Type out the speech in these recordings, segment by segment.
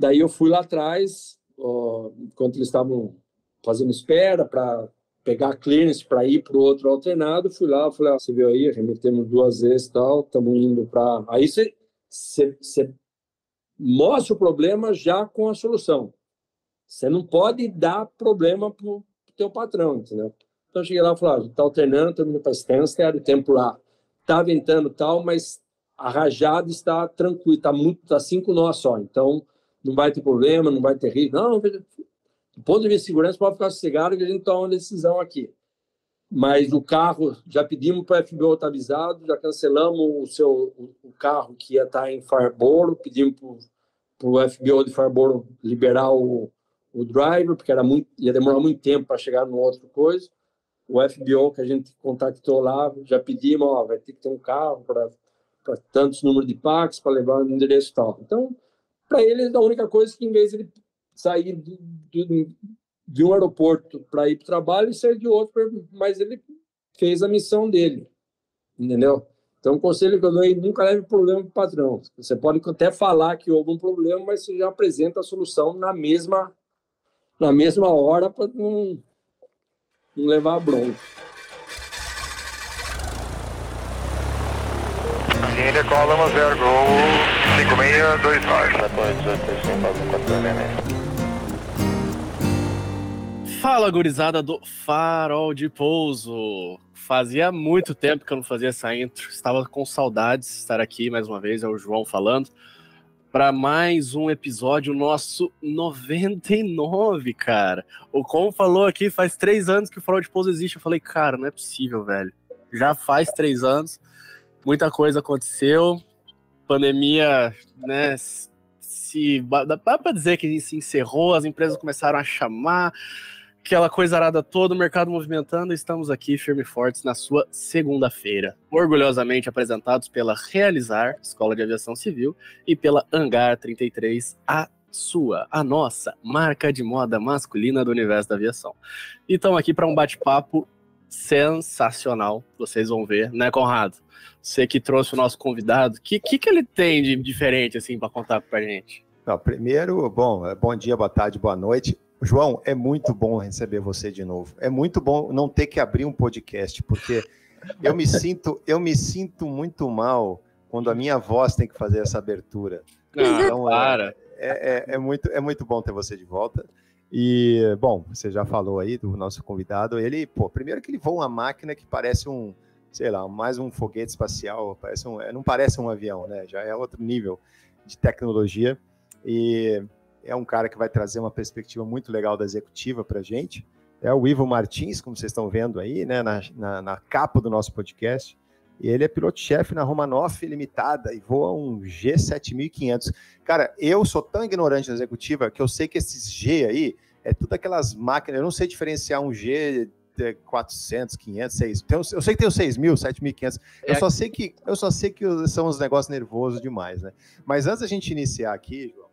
Daí eu fui lá atrás, ó, enquanto eles estavam fazendo espera para pegar a clearance para ir para o outro alternado, fui lá, falei, ah, você viu aí, remetemos duas vezes tal, estamos indo para... Aí você, você, mostra o problema já com a solução. Você não pode dar problema para o teu patrão, entendeu? Então eu cheguei lá e falei, ah, está alternando, estamos indo para Stansted, o tempo lá está ventando tal, mas a rajada está tranquila, está está cinco nós só, então não vai ter problema, não vai ter risco. Não, do ponto de vista de segurança, pode ficar sossegado que a gente toma uma decisão aqui. Mas o carro, já pedimos para o FBO estar avisado, já cancelamos o seu o carro que ia estar em Farboro, pedimos para o FBO de Farboro liberar o, o driver, porque era muito, ia demorar muito tempo para chegar no outro coisa. O FBO que a gente contactou lá, já pedimos, ó, vai ter que ter um carro para tantos números de packs para levar no endereço tal. Então, para eles, a única coisa é que em vez de ele sair de, de, um aeroporto para ir para o trabalho e sair de outro, mas ele fez a missão dele, entendeu? Então, o conselho que eu dou é nunca leve problema para o patrão. Você pode até falar que houve um problema, mas você já apresenta a solução na mesma, na mesma hora para não, não levar a bronca. India, call zero, go 5629. Fala, gurizada do Farol de Pouso. Fazia muito tempo que eu não fazia essa intro. Estava com saudades de estar aqui mais uma vez. É o João falando. Para mais um episódio, nosso 99, cara. O Como falou aqui, faz três anos que o Farol de Pouso existe. Eu falei, cara, não é possível, velho. Já faz três anos. Muita coisa aconteceu. Pandemia, né? Se, dá para dizer que se encerrou, as empresas começaram a chamar aquela coisa arada toda, o mercado movimentando, estamos aqui firme e fortes na sua segunda-feira. Orgulhosamente apresentados pela Realizar, Escola de Aviação Civil, e pela Hangar 33, a sua, a nossa marca de moda masculina do universo da aviação. E estamos aqui para um bate-papo sensacional, vocês vão ver, né, Conrado? Você que trouxe o nosso convidado, o que, que, que ele tem de diferente, assim, para contar para gente? Não, primeiro, bom, bom dia, boa tarde, boa noite. João, é muito bom receber você de novo. É muito bom não ter que abrir um podcast, porque eu me sinto, eu me sinto muito mal quando a minha voz tem que fazer essa abertura. Ah, então, para. É, é, é, muito, é muito bom ter você de volta. E, bom, você já falou aí do nosso convidado. Ele, pô, primeiro que ele voa uma máquina que parece um, sei lá, mais um foguete espacial, parece um, não parece um avião, né? Já é outro nível de tecnologia. E é um cara que vai trazer uma perspectiva muito legal da executiva para a gente. É o Ivo Martins, como vocês estão vendo aí, né, na, na, na capa do nosso podcast. E ele é piloto-chefe na Romanoff Limitada e voa um G7500. Cara, eu sou tão ignorante na executiva que eu sei que esses G aí é tudo aquelas máquinas. Eu não sei diferenciar um G 400, 500, 6. Eu sei que tem os 6 mil, 7.500. Eu, é. só sei que, eu só sei que são uns negócios nervosos demais, né? Mas antes da gente iniciar aqui, João,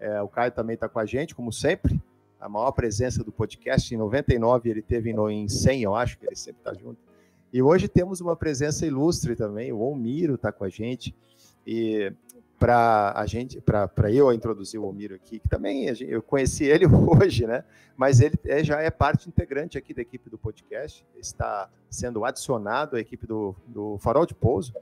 é, o Caio também está com a gente, como sempre. A maior presença do podcast. Em 99 ele teve em 100, eu acho que ele sempre está junto. E hoje temos uma presença ilustre também. O Omiro está com a gente. E para a gente, para eu introduzir o Omiro aqui, que também eu conheci ele hoje, né? Mas ele é, já é parte integrante aqui da equipe do podcast, está sendo adicionado à equipe do, do Farol de Pouso.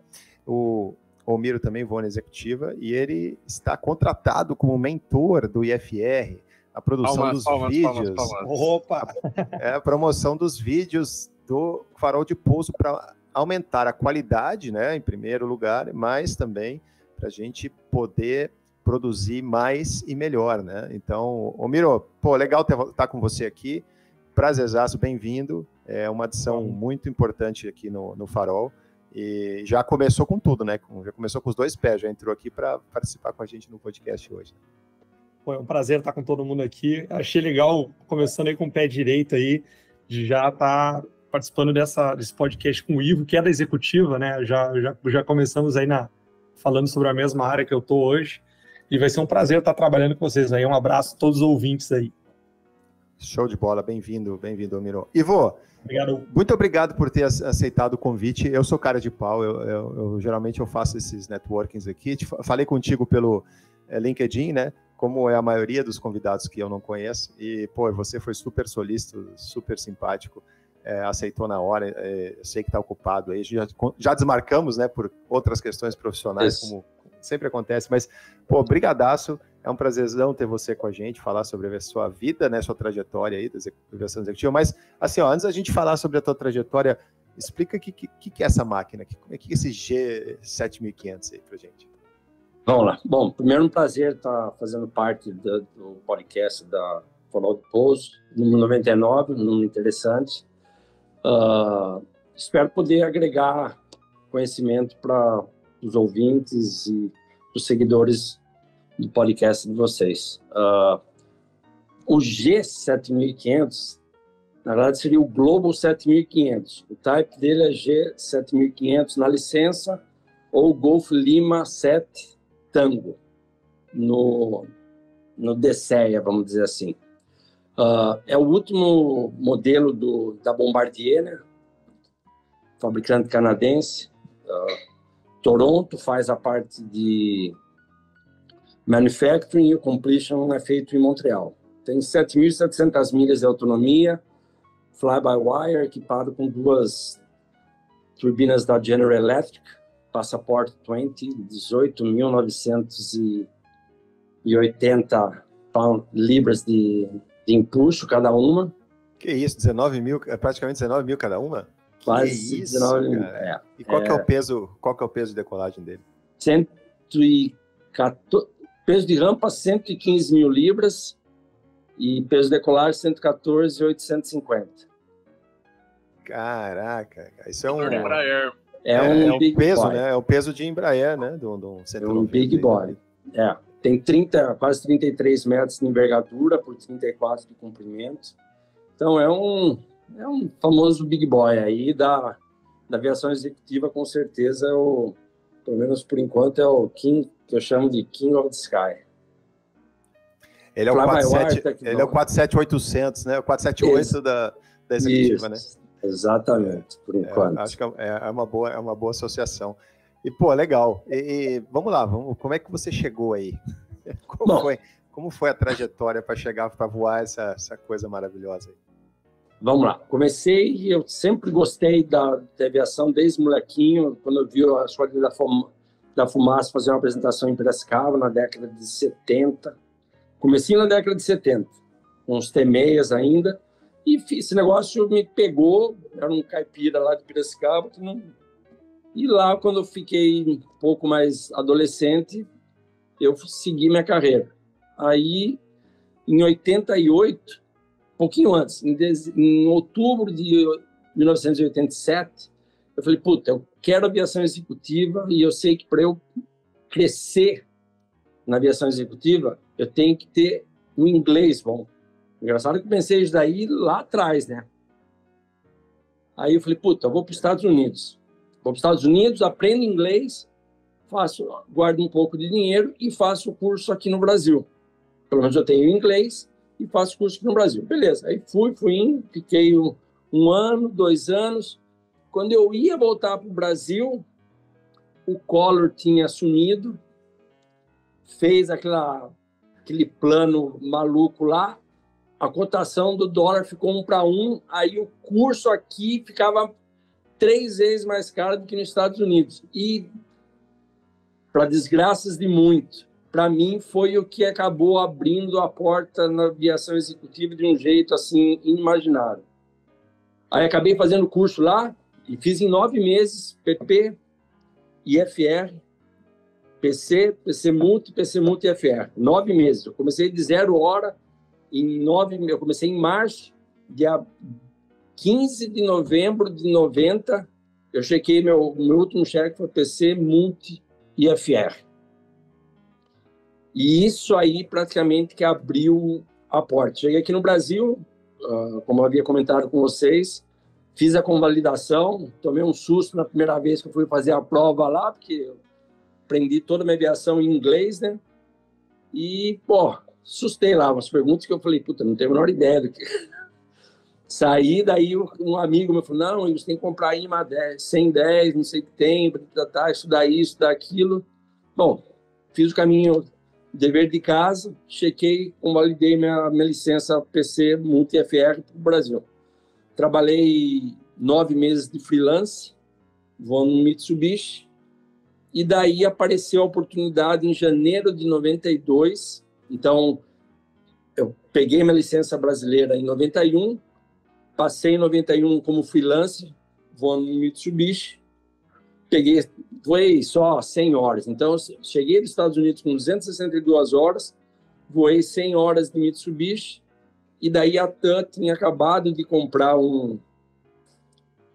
O, o Miro também voa na executiva e ele está contratado como mentor do IFR, a produção palmas, dos palmas, vídeos. Palmas, Opa! É a promoção dos vídeos do farol de pouso para aumentar a qualidade, né, em primeiro lugar, mas também para a gente poder produzir mais e melhor, né? Então, ô Miro, pô, legal estar tá com você aqui. Prazerzaço, bem-vindo. É uma adição muito importante aqui no, no Farol. E já começou com tudo, né? Já começou com os dois pés, já entrou aqui para participar com a gente no podcast hoje. Foi um prazer estar com todo mundo aqui. Achei legal, começando aí com o pé direito aí, de já estar participando dessa, desse podcast com o Ivo, que é da executiva, né? Já, já, já começamos aí na, falando sobre a mesma área que eu estou hoje. E vai ser um prazer estar trabalhando com vocês aí. Um abraço a todos os ouvintes aí. Show de bola, bem-vindo, bem-vindo, Miro. Ivo, Obrigado. Muito obrigado por ter aceitado o convite. Eu sou cara de pau, eu, eu, eu geralmente eu faço esses networkings aqui. Falei contigo pelo é, LinkedIn, né? como é a maioria dos convidados que eu não conheço. E, pô, você foi super solícito, super simpático, é, aceitou na hora. É, sei que está ocupado aí. Já, já desmarcamos, né, por outras questões profissionais, Isso. como sempre acontece. Mas, pô, brigadaço. É um prazerzão ter você com a gente, falar sobre a sua vida, né, sua trajetória aí da aviação executiva. Mas, assim, ó, antes da gente falar sobre a tua trajetória, explica o que, que, que, é essa máquina, como é que é esse G7500 aí pra gente. Vamos lá. Bom, primeiro um prazer estar fazendo parte do, do podcast da do Pouso, número 99, um número interessante. Uh, espero poder agregar conhecimento para os ouvintes e os seguidores do podcast de vocês. Uh, o G7500, na verdade, seria o Global 7500. O type dele é G7500 na licença ou Golf Lima 7 Tango no, no DCEA, vamos dizer assim. Uh, é o último modelo do, da Bombardier, né? fabricante canadense. Uh, Toronto faz a parte de manufacturing e o completion é feito em Montreal. Tem 7.700 milhas de autonomia, fly-by-wire, equipado com duas turbinas da General Electric, passaporte 20, 18.980 libras de, de empuxo cada uma. Que isso, 19 mil, é praticamente 19 mil cada uma? Quase que isso, 19 mil. É, e qual é, é o peso? Qual que é o peso de decolagem dele? 114, peso de rampa 115 mil libras e peso de decolagem 114,850. Caraca, isso é um. É, é, um, é um peso, boy. né? É o peso de Embraer, né? Do, do é um big boy. É. Tem 30, quase 33 metros de envergadura por 34 de comprimento. Então é um, é um famoso big boy aí da, da aviação executiva, com certeza, é o, pelo menos por enquanto, é o King, que eu chamo de King of the Sky. Ele é, o 47, ele é o 47800, né? O 478 Isso. da, da executiva, Isso. né? Exatamente, por é, enquanto. É, acho que é, é, uma boa, é uma boa associação. E, pô, legal. E, e vamos lá, vamos, como é que você chegou aí? Como, Bom, foi, como foi a trajetória para chegar, para voar essa, essa coisa maravilhosa aí? Vamos lá. Comecei, eu sempre gostei da, da aviação desde molequinho, quando eu vi a Esquadrilha da, Fum, da Fumaça fazer uma apresentação em Piracicaba na década de 70. Comecei na década de 70, com os T-6 ainda, e esse negócio me pegou, era um caipira lá de Piracicaba, que não... e lá, quando eu fiquei um pouco mais adolescente, eu segui minha carreira. Aí, em 88, pouquinho antes, em, em outubro de 1987, eu falei, puta, eu quero aviação executiva e eu sei que para eu crescer na aviação executiva, eu tenho que ter um inglês bom. Engraçado que eu pensei isso daí lá atrás, né? Aí eu falei, puta, eu vou para os Estados Unidos. Vou para os Estados Unidos, aprendo inglês, faço, guardo um pouco de dinheiro e faço o curso aqui no Brasil. Pelo menos eu tenho inglês e faço curso aqui no Brasil. Beleza. Aí fui, fui indo, fiquei um, um ano, dois anos. Quando eu ia voltar para o Brasil, o Collor tinha assumido, fez aquela, aquele plano maluco lá, a cotação do dólar ficou um para um, aí o curso aqui ficava três vezes mais caro do que nos Estados Unidos. E, para desgraças de muito, para mim foi o que acabou abrindo a porta na aviação executiva de um jeito assim inimaginável. Aí acabei fazendo curso lá e fiz em nove meses PP, IFR, PC, PC Multi, PC Multi IFR. Nove meses. Eu comecei de zero hora em nove, eu comecei em março, dia 15 de novembro de 90, eu chequei meu, meu último cheque foi PC Multi IFR. E isso aí praticamente que abriu a porta. Cheguei aqui no Brasil, uh, como eu havia comentado com vocês, fiz a convalidação, tomei um susto na primeira vez que eu fui fazer a prova lá, porque eu aprendi toda a minha aviação em inglês, né? E, pô, assustei lá, umas perguntas que eu falei, puta, não tenho a menor ideia do que. Saí, daí um amigo me falou, não, você tem que comprar IMA 10, 110, não sei o que tem, tá, estudar isso, estudar aquilo. Bom, fiz o caminho dever de casa, chequei, convalidei minha, minha licença PC Multi-FR para o Brasil. Trabalhei nove meses de freelance, voando no Mitsubishi, e daí apareceu a oportunidade em janeiro de 92. Então, eu peguei minha licença brasileira em 91, passei em 91 como freelance, voando no Mitsubishi, peguei, voei só 100 horas. Então, cheguei dos Estados Unidos com 262 horas, voei 100 horas de Mitsubishi, e daí a TAM tinha acabado de comprar um.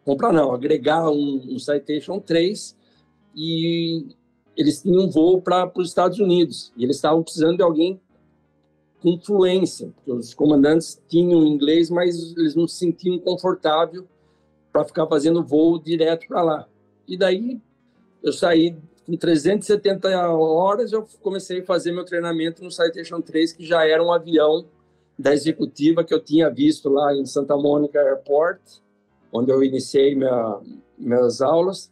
Comprar não, agregar um, um Citation 3, e eles tinham um voo para os Estados Unidos, e eles estavam precisando de alguém com fluência, porque os comandantes tinham inglês, mas eles não se sentiam confortável para ficar fazendo voo direto para lá. E daí eu saí com 370 horas, eu comecei a fazer meu treinamento no Citation 3, que já era um avião da executiva que eu tinha visto lá em Santa Mônica Airport, onde eu iniciei minha, minhas aulas,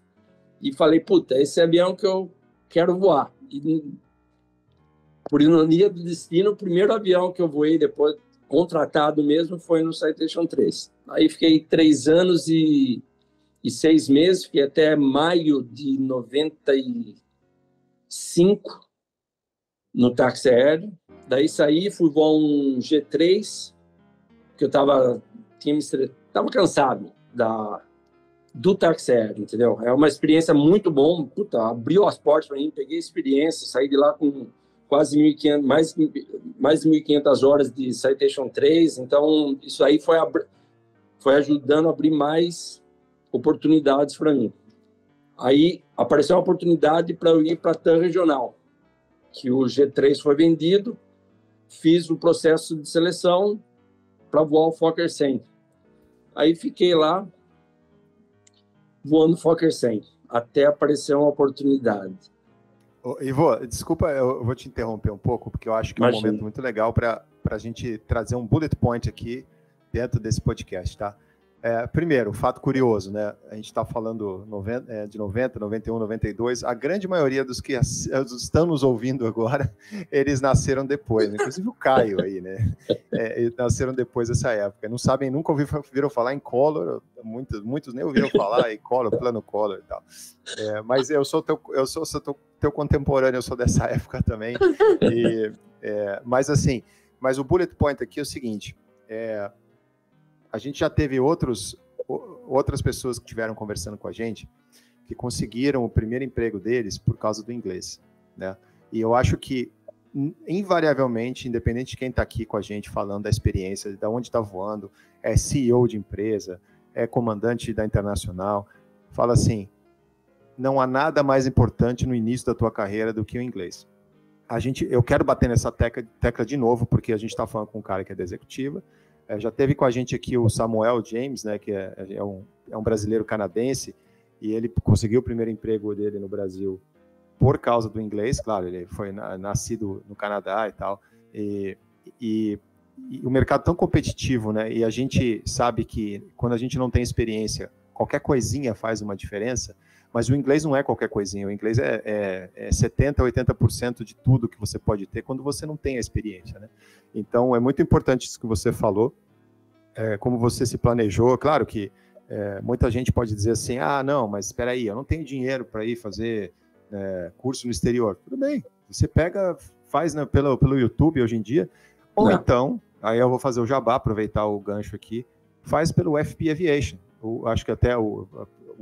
e falei, puta, esse avião que eu quero voar. E, por ironia do destino, o primeiro avião que eu voei depois, contratado mesmo, foi no Citation 3. Aí fiquei três anos e e seis meses, fiquei até maio de 95 no táxi aéreo. Daí saí, fui voar um G3, que eu estava tinha tava cansado da do táxi aéreo, entendeu? É uma experiência muito bom, puta, abriu as portas para mim, peguei experiência, saí de lá com quase 1.500, mais, mais de 1.500 horas de Citation 3, então isso aí foi, foi ajudando a abrir mais oportunidades para mim. Aí apareceu uma oportunidade para eu ir para a TAM regional, que o G3 foi vendido, fiz o processo de seleção para voar o Fokker 100. Aí fiquei lá voando Fokker 100, até aparecer uma oportunidade. Ivo, desculpa, eu vou te interromper um pouco, porque eu acho que Imagina. é um momento muito legal para a gente trazer um bullet point aqui dentro desse podcast, tá? É, primeiro, fato curioso, né? A gente está falando 90, é, de 90, 91, 92. A grande maioria dos que estão nos ouvindo agora, eles nasceram depois, né? inclusive o Caio aí, né? É, nasceram depois dessa época. Não sabem, nunca ouviram falar em Collor, muitos, muitos nem ouviram falar em Collor, plano Collor e tal. É, mas eu sou teu, eu sou, sou teu, teu, contemporâneo, eu sou dessa época também. E, é, mas assim, mas o bullet point aqui é o seguinte. É, a gente já teve outros, outras pessoas que tiveram conversando com a gente que conseguiram o primeiro emprego deles por causa do inglês, né? E eu acho que invariavelmente, independente de quem está aqui com a gente falando da experiência, de onde está voando, é CEO de empresa, é comandante da internacional, fala assim: não há nada mais importante no início da tua carreira do que o inglês. A gente, eu quero bater nessa tecla, tecla de novo, porque a gente está falando com um cara que é da executiva, é, já teve com a gente aqui o Samuel James, né, que é, é, um, é um brasileiro canadense, e ele conseguiu o primeiro emprego dele no Brasil por causa do inglês, claro, ele foi na, nascido no Canadá e tal, e, e, e, o mercado tão competitivo, né, e a gente sabe que quando a gente não tem experiência, qualquer coisinha faz uma diferença, mas o inglês não é qualquer coisinha, o inglês é, é, é 70%, 80% de tudo que você pode ter quando você não tem a experiência, né? Então, é muito importante isso que você falou, é, como você se planejou. Claro que é, muita gente pode dizer assim, ah, não, mas espera aí, eu não tenho dinheiro para ir fazer é, curso no exterior. Tudo bem, você pega, faz né, pelo, pelo YouTube hoje em dia, ou não. então, aí eu vou fazer o jabá, aproveitar o gancho aqui, faz pelo FP Aviation. Eu acho que até o,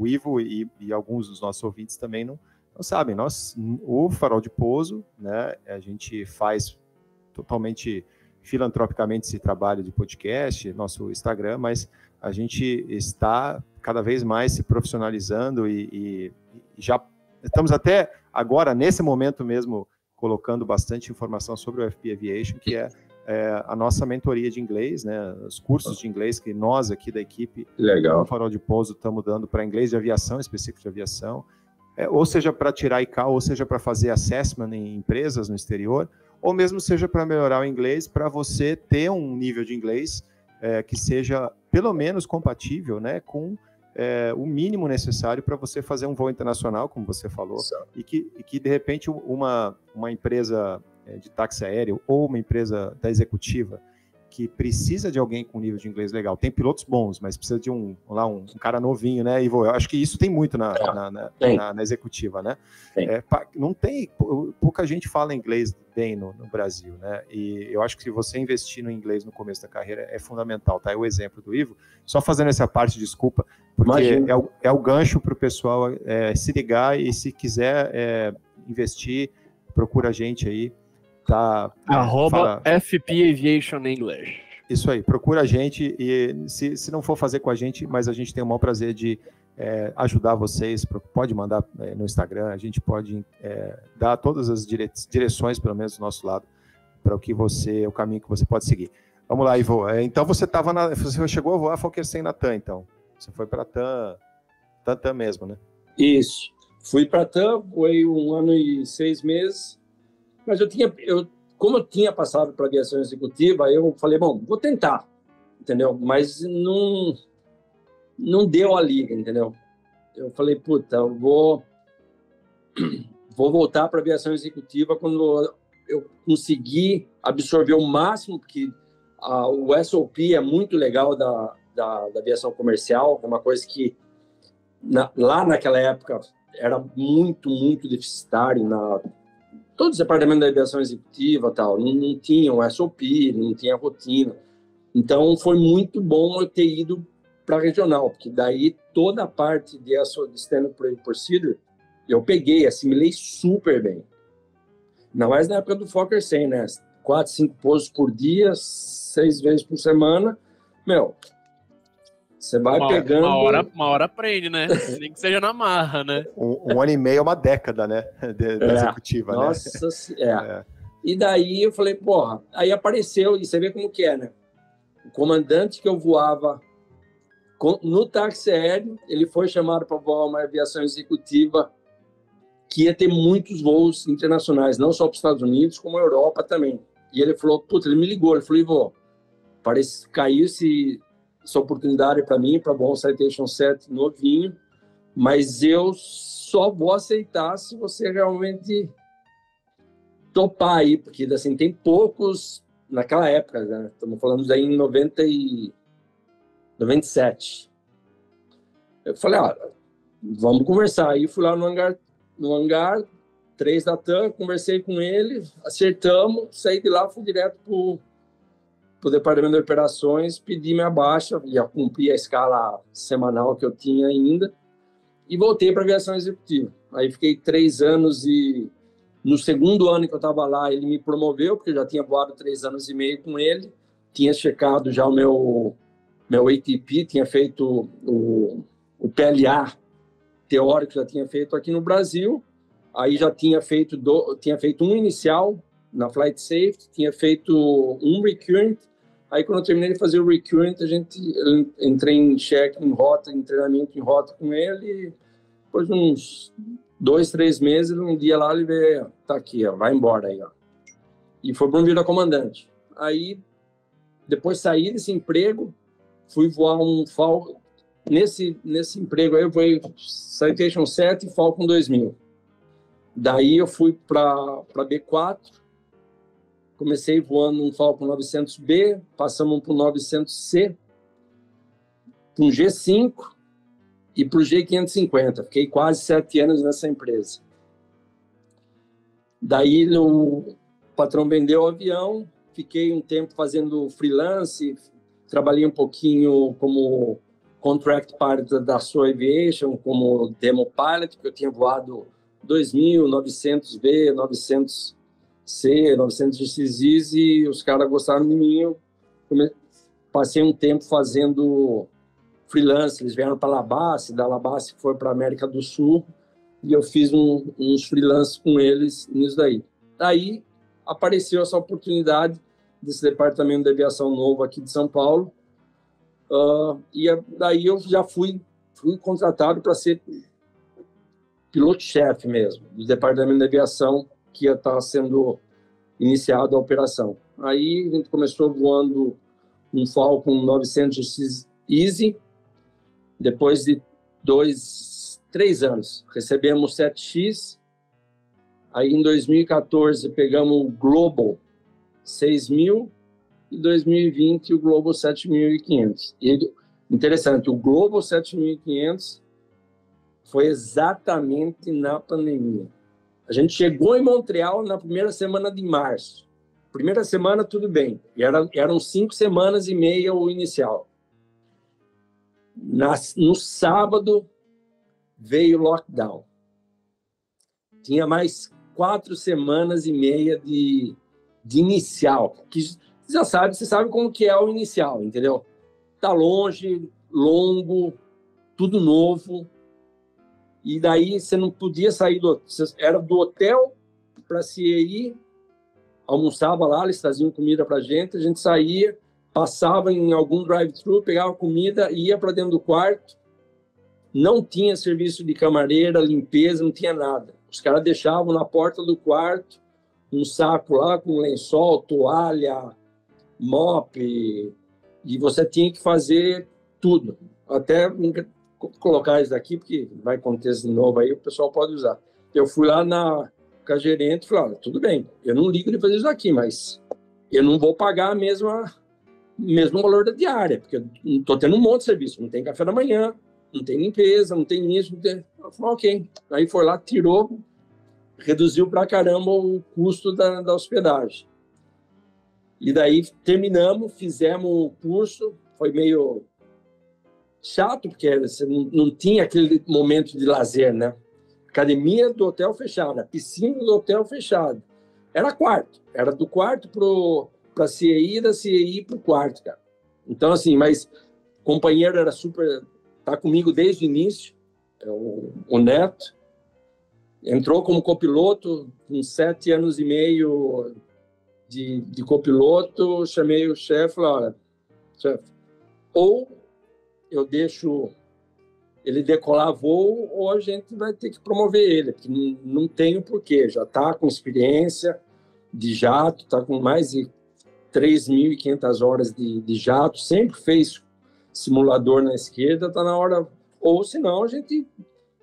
o Ivo e, e, alguns dos nossos ouvintes também não, não sabem. Nós, o Farol de Pouso, né, a gente faz totalmente filantropicamente esse trabalho de podcast, nosso Instagram, mas a gente está cada vez mais se profissionalizando e, e, já estamos até agora, nesse momento mesmo, colocando bastante informação sobre o FP Aviation, que é é, a nossa mentoria de inglês, né, os cursos de inglês que nós aqui da equipe Legal. do Farol de Pouso estamos dando para inglês de aviação, específico de aviação, é, ou seja para tirar ICAO, ou seja para fazer assessment em empresas no exterior, ou mesmo seja para melhorar o inglês, para você ter um nível de inglês é, que seja pelo menos compatível né, com é, o mínimo necessário para você fazer um voo internacional, como você falou, e que, e que de repente uma, uma empresa de táxi aéreo ou uma empresa da executiva que precisa de alguém com nível de inglês legal. Tem pilotos bons, mas precisa de um, lá, um, um cara novinho, né? Ivo, eu acho que isso tem muito na, é, na, na, na, na executiva, né? É, não tem, pouca gente fala inglês bem no, no, Brasil, né? E eu acho que se você investir no inglês no começo da carreira é fundamental, tá? É o exemplo do Ivo. Só fazendo essa parte, desculpa, porque é o, é o gancho para o pessoal é, se ligar e se quiser é, investir, procura a gente aí tá. Arroba fala... FP Aviation English. Isso aí, procura a gente e se, se não for fazer com a gente, mas a gente tem o maior prazer de é, ajudar vocês, pode mandar é, no Instagram, a gente pode é, dar todas as dire direções, pelo menos do nosso lado, para o que você, o caminho que você pode seguir. Vamos lá, Ivo. É, então você estava na, você chegou a voar Fokker 100 na TAM, então. Você foi para a TAM, TAM, TAM mesmo, né? Isso. Fui para a TAM, foi um ano e seis meses. Mas eu tinha, eu, como eu tinha passado para aviação executiva, eu falei, bom, vou tentar, entendeu? Mas não, não deu a liga, entendeu? Eu falei, puta, eu vou, vou voltar para aviação executiva quando eu conseguir absorver o máximo, porque a, o SOP é muito legal da, da, da aviação comercial, é uma coisa que na, lá naquela época era muito, muito deficitário na todos os departamentos da aviação executiva tal, não, não tinham SOP, não tinha rotina. Então foi muito bom eu ter ido para regional, porque daí toda a parte de Standard Procedure eu peguei, assimilei super bem. Ainda mais na época do Fokker 100, né? Quatro, cinco pousos por dia, seis vezes por semana. Meu, você vai uma, pegando. Uma hora, uma hora aprende, né? Nem que seja na marra, né? Um, um ano e meio é uma década, né? De, de é. executiva, Nossa, né? É. é. E daí eu falei, porra, aí apareceu, e você vê como que é, né? O comandante que eu voava no táxi aéreo, ele foi chamado para voar uma aviação executiva que ia ter muitos voos internacionais, não só para os Estados Unidos, como a Europa também. E ele falou, puta, ele me ligou, ele falou, Ivo, parece cair esse essa oportunidade para mim, para bom Citation 7 novinho, mas eu só vou aceitar se você realmente topar aí, porque assim, tem poucos naquela época, né? Estamos falando daí em 90 e 97. Eu falei, ah, vamos conversar. Aí fui lá no hangar, no hangar, três da TAM, conversei com ele, acertamos, saí de lá, fui direto pro para o departamento de operações, pedi minha baixa, ia cumprir a escala semanal que eu tinha ainda, e voltei para a aviação executiva. Aí fiquei três anos e no segundo ano que eu estava lá, ele me promoveu, porque eu já tinha voado três anos e meio com ele, tinha checado já o meu, meu ATP, tinha feito o, o PLA teórico, já tinha feito aqui no Brasil, aí já tinha feito, do, tinha feito um inicial na Flight Safety, tinha feito um recurrent Aí, quando eu terminei de fazer o recurrent, a gente entrei em check, em rota, em treinamento em rota com ele. Depois de uns dois, três meses, um dia lá ele veio, tá aqui, ó, vai embora aí, ó. E foi promovido a comandante. Aí, depois saí desse emprego, fui voar um Falcon. Nesse, nesse emprego aí, eu fui Citation 7 e Falcon 2000. Daí eu fui para B4, Comecei voando um Falcon 900B, passamos para o 900C, para um G5 e para o G550. Fiquei quase sete anos nessa empresa. Daí o patrão vendeu o avião, fiquei um tempo fazendo freelance, trabalhei um pouquinho como contract pilot da Sua Aviation, como demo pilot, porque eu tinha voado 2000, 900V, 900 C, 900 GXIs e os caras gostaram de mim. Eu passei um tempo fazendo freelance. Eles vieram para Labasse, da Labasse foi para América do Sul e eu fiz um, uns freelances com eles nisso daí. Daí apareceu essa oportunidade desse departamento de aviação novo aqui de São Paulo. Uh, e daí eu já fui, fui contratado para ser piloto-chefe mesmo, do departamento de aviação que ia estar sendo iniciada a operação. Aí a gente começou voando um Falcon 900 Easy, depois de dois, três anos, recebemos 7X, Aí em 2014 pegamos o Global 6.000 e 2020 o Global 7.500. E interessante, o Global 7.500 foi exatamente na pandemia. A gente chegou em Montreal na primeira semana de março. Primeira semana, tudo bem. Era, eram cinco semanas e meia o inicial. No sábado, veio o lockdown. Tinha mais quatro semanas e meia de, de inicial. Que já sabe, você sabe como que é o inicial, entendeu? Tá longe, longo, tudo novo. E daí você não podia sair do era do hotel para se ir almoçava lá, eles traziam comida para gente, a gente saía, passava em algum drive-thru, pegava comida, ia para dentro do quarto. Não tinha serviço de camareira, limpeza, não tinha nada. Os caras deixavam na porta do quarto um saco lá com lençol, toalha, mop, e você tinha que fazer tudo. Até colocar isso daqui, porque vai acontecer de novo aí, o pessoal pode usar. Eu fui lá na com a gerente e falei, olha, tudo bem, eu não ligo de fazer isso aqui, mas eu não vou pagar a mesma mesmo valor da diária, porque eu estou tendo um monte de serviço, não tem café da manhã, não tem limpeza, não tem isso, não tem... Eu falei, ok. Aí foi lá, tirou, reduziu para caramba o custo da, da hospedagem. E daí terminamos, fizemos o curso, foi meio chato, porque você não, tinha aquele momento de lazer, né? Academia do hotel fechada, piscina do hotel fechada. Era quarto. Era do quarto para a CEI, da CEI para o quarto, cara. Então, assim, mas companheiro era super. Tá comigo desde o início, é o, o Neto. Entrou como copiloto, com sete anos e meio de, de copiloto. Chamei o chefe, olha, chefe, ou eu deixo ele decolar voo ou a gente vai ter que promover ele, porque não, não tem o porquê, já está com experiência de jato, está com mais de 3.500 horas de, de jato, sempre fez simulador na esquerda, está na hora, ou senão a gente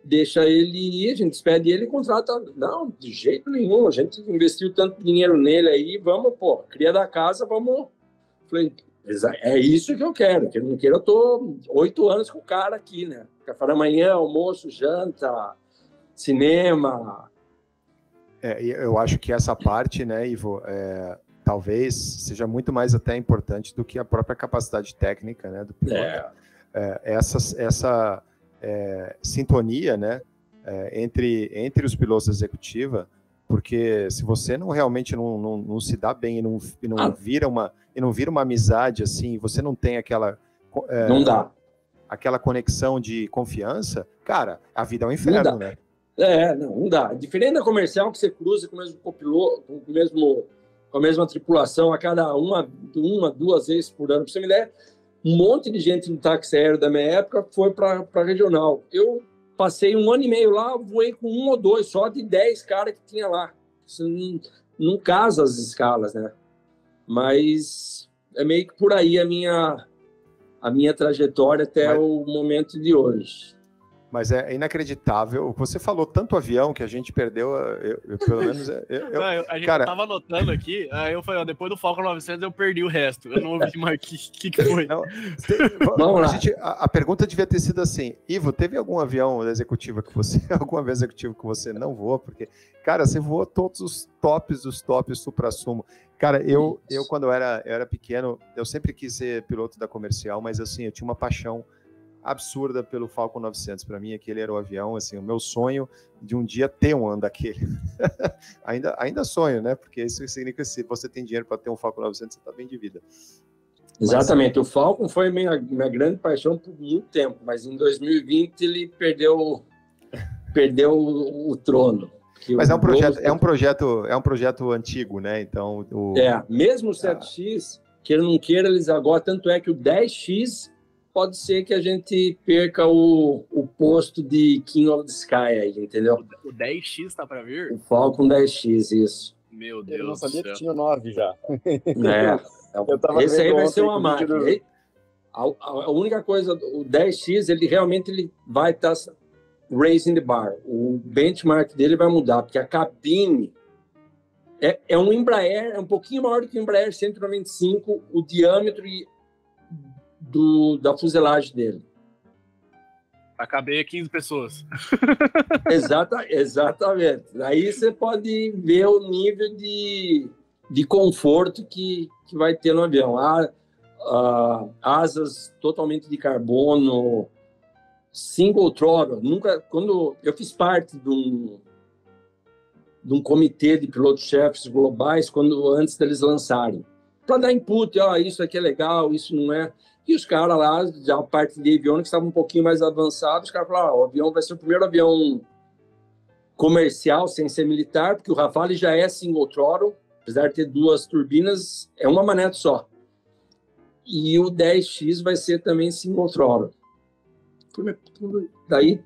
deixa ele ir, a gente despede ele e contrata. Não, de jeito nenhum, a gente investiu tanto dinheiro nele aí, vamos, pô, cria da casa, vamos. Falei, é isso que eu quero, que eu não quero, eu tô oito anos com o cara aqui, né? Café da manhã, almoço, janta, cinema. É, eu acho que essa parte, né, Ivo, é, talvez seja muito mais até importante do que a própria capacidade técnica, né, do piloto. É. É, essa essa é, sintonia, né, é, entre, entre os pilotos executiva, porque se você não realmente não, não, não se dá bem e não, não ah. vira uma e não vira uma amizade assim, você não tem aquela é, não dá aquela conexão de confiança, cara, a vida é um inferno, né? É, não, não dá. Diferente da comercial que você cruza com o mesmo copiloto, com o mesmo com a mesma tripulação a cada uma, uma duas vezes por ano. Pra você me der, um monte de gente no táxi aéreo da minha época foi para regional. Eu passei um ano e meio lá, voei com um ou dois só de dez caras que tinha lá. Isso não, não casa as escalas, né? Mas é meio que por aí a minha a minha trajetória até Mas... o momento de hoje. Mas é inacreditável. Você falou tanto avião que a gente perdeu, eu, eu pelo menos. Eu, eu, não, a gente cara... tava anotando aqui, aí eu falei, ó, depois do Falcon 900 eu perdi o resto. Eu não ouvi mais o que, que, foi. Não, Vamos a, lá. Gente, a, a, pergunta devia ter sido assim: Ivo, teve algum avião executivo que você, algum avião executivo que você não voou? Porque, cara, você voou todos os tops dos tops supra-sumo. Cara, eu, eu quando eu era, eu era pequeno, eu sempre quis ser piloto da comercial, mas assim, eu tinha uma paixão absurda pelo Falcon 900. Para mim, aquele era o avião, assim, o meu sonho de um dia ter um ano daquele. ainda, ainda sonho, né? Porque isso significa que se você tem dinheiro para ter um Falcon 900, você está bem de vida. Exatamente. Mas, o Falcon foi minha, minha grande paixão por muito tempo, mas em 2020 ele perdeu, perdeu o, o trono. Mas é um projeto, é um projeto, é um projeto antigo, né? Então, o... é, mesmo o 7X, ah. queira ou não queira, eles agora, tanto é que o 10X pode ser que a gente perca o, o posto de King of the Sky aí, entendeu? O 10X tá para vir? O Falcon 10X, isso. Meu Deus. Eu não sabia que tinha 9 já. É. Esse aí vai ser uma máquina. A, a, única coisa, o 10X, ele realmente ele vai estar. Tá, raising the bar. O benchmark dele vai mudar, porque a cabine é, é um Embraer, é um pouquinho maior do que o Embraer 195, o diâmetro do, da fuselagem dele. Pra caber 15 pessoas. Exata, exatamente. Aí você pode ver o nível de, de conforto que, que vai ter no avião. Asas totalmente de carbono, single throttle. Nunca, quando eu fiz parte de um, de um comitê de pilotos-chefes globais, quando antes deles lançarem, para dar input, ó, isso aqui é legal, isso não é. E os caras lá, já a parte de aviônica, estavam um pouquinho mais avançados, os caras falaram, ah, o avião vai ser o primeiro avião comercial, sem ser militar, porque o Rafale já é single throttle, apesar de ter duas turbinas, é uma manete só. E o 10X vai ser também single throttle. Daí,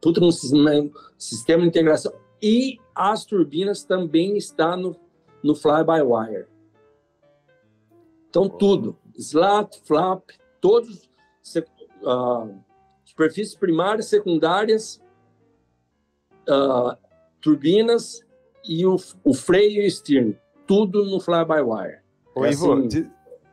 tudo no sistema de integração. E as turbinas também está no, no fly-by-wire. Então, tudo. Slat, flap, todos, uh, superfícies primárias, secundárias, uh, turbinas e o, o freio e o steering. Tudo no fly-by-wire. Ô, é Ivo, assim, de,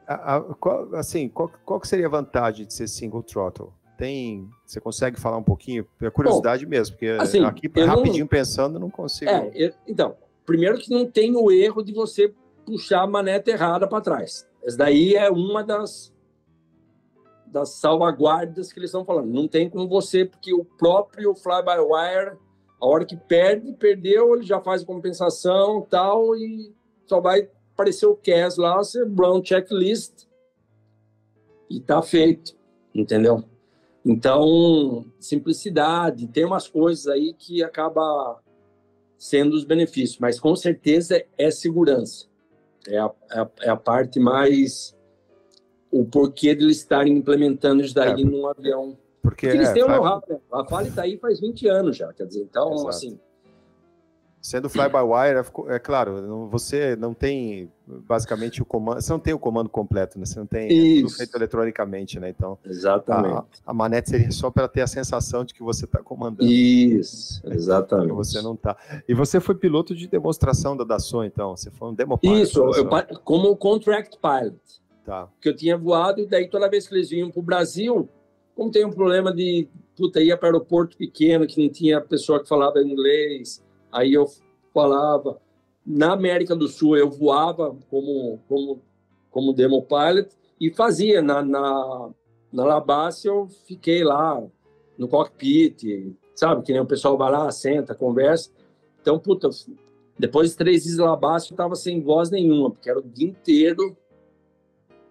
a, a, qual, assim, qual, qual seria a vantagem de ser single throttle? Tem, você consegue falar um pouquinho? É curiosidade Bom, mesmo, porque assim, aqui rapidinho não, pensando não consigo. É, eu, então, primeiro que não tem o erro de você puxar a maneta errada para trás. Essa daí é uma das das salvaguardas que eles estão falando. Não tem como você, porque o próprio fly-by-wire, a hora que perde, perdeu, ele já faz a compensação tal, e só vai aparecer o CAS lá, você brown checklist, e tá feito, entendeu? Então, simplicidade, tem umas coisas aí que acaba sendo os benefícios, mas com certeza é segurança. É a, é a, é parte mais o porquê de eles estarem implementando isso daí é, num avião. Porque, porque eles é, têm o know-how, né? A Vale está aí faz 20 anos já, quer dizer, então, Exato. assim... Sendo fly-by-wire, é, é claro, você não tem basicamente o comando, você não tem o comando completo, né? Você não tem é tudo feito eletronicamente, né? Então, exatamente. A, a manete seria só para ter a sensação de que você está comandando. Isso, exatamente. Você não está. E você foi piloto de demonstração da Dassault, então? Você foi um demo pilot? Isso, eu, como contract pilot. Tá. Que eu tinha voado, e daí toda vez que eles vinham para o Brasil, como tem um problema de, puta, ia para aeroporto pequeno, que não tinha pessoa que falava inglês, aí eu falava. Na América do Sul, eu voava como, como, como demo pilot e fazia. Na, na, na Labácia, eu fiquei lá no cockpit, sabe? Que nem o pessoal vai lá, senta, conversa. Então, puta, depois de três dias Labácia, eu estava sem voz nenhuma, porque era o dia inteiro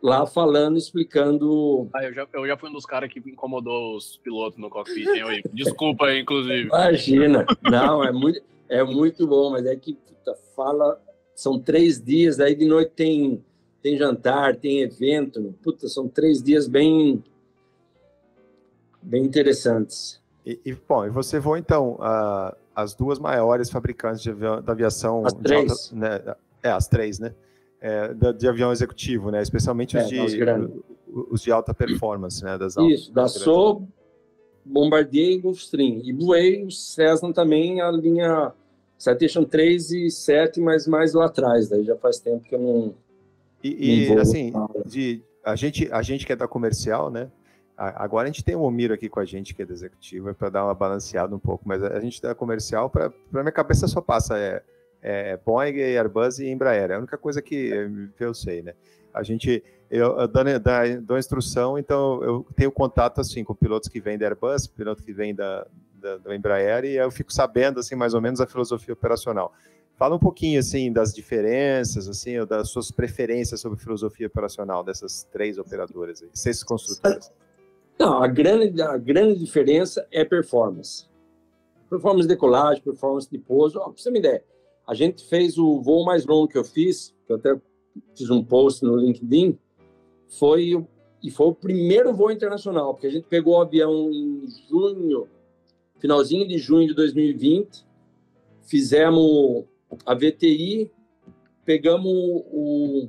lá falando, explicando. Ah, eu já, eu já fui um dos caras que incomodou os pilotos no cockpit, hein, Desculpa inclusive. Imagina. Não, é muito, é muito bom, mas é que puta, fala. São três dias, aí de noite tem, tem jantar, tem evento. Puta, são três dias bem, bem interessantes. E, e bom, e você voou então uh, as duas maiores fabricantes de avião, da aviação. As três. Alta, né, é, as três, né? é, de avião executivo, né? Especialmente os, é, de, os de alta performance, né? Das Isso, da SO, Bombardier e Gulfstream. E voei o Cessna também, a linha Citation 3 e 7, mas mais lá atrás, daí já faz tempo que eu não. E, e assim, de, a, gente, a gente que é da comercial, né? Agora a gente tem o Omiro aqui com a gente, que é da executiva, para dar uma balanceada um pouco, mas a gente da comercial, para minha cabeça só passa é é, Boeing, Airbus e Embraer. É a única coisa que eu sei, né? A gente, eu dou, dou instrução, então eu tenho contato assim com pilotos que vêm da Airbus, piloto que vem da, da, da Embraer, e eu fico sabendo assim mais ou menos a filosofia operacional. Fala um pouquinho assim das diferenças, assim, das suas preferências sobre filosofia operacional dessas três operadoras, aí, seis construtoras. Não, a grande, a grande diferença é performance. Performance de decolagem, performance de pouso. Ó, pra você me ideia, a gente fez o voo mais longo que eu fiz, que eu até fiz um post no LinkedIn, foi e foi o primeiro voo internacional, porque a gente pegou o avião em junho, finalzinho de junho de 2020, fizemos a VTI, pegamos o,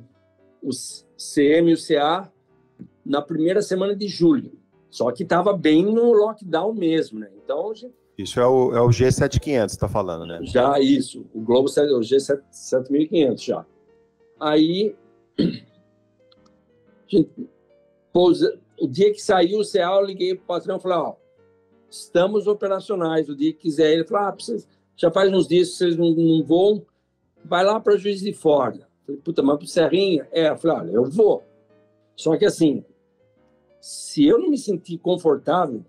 o CM e o CA na primeira semana de julho. Só que estava bem no lockdown mesmo, né? Então, Isso é o, é o G7500, você tá falando, né? Já isso, o Globo o G7500 já. Aí, gente, pousa- o dia que saiu o CA, eu liguei pro patrão e falei, ó, estamos operacionais, o dia que quiser. Ele falou, ah, vocês, já faz uns dias que vocês não, não vai lá para Juiz de Fora. Falei, puta, mas pro Serrinha? É, eu falei, olha, eu vou. Só que assim, se eu não me sentir confortável,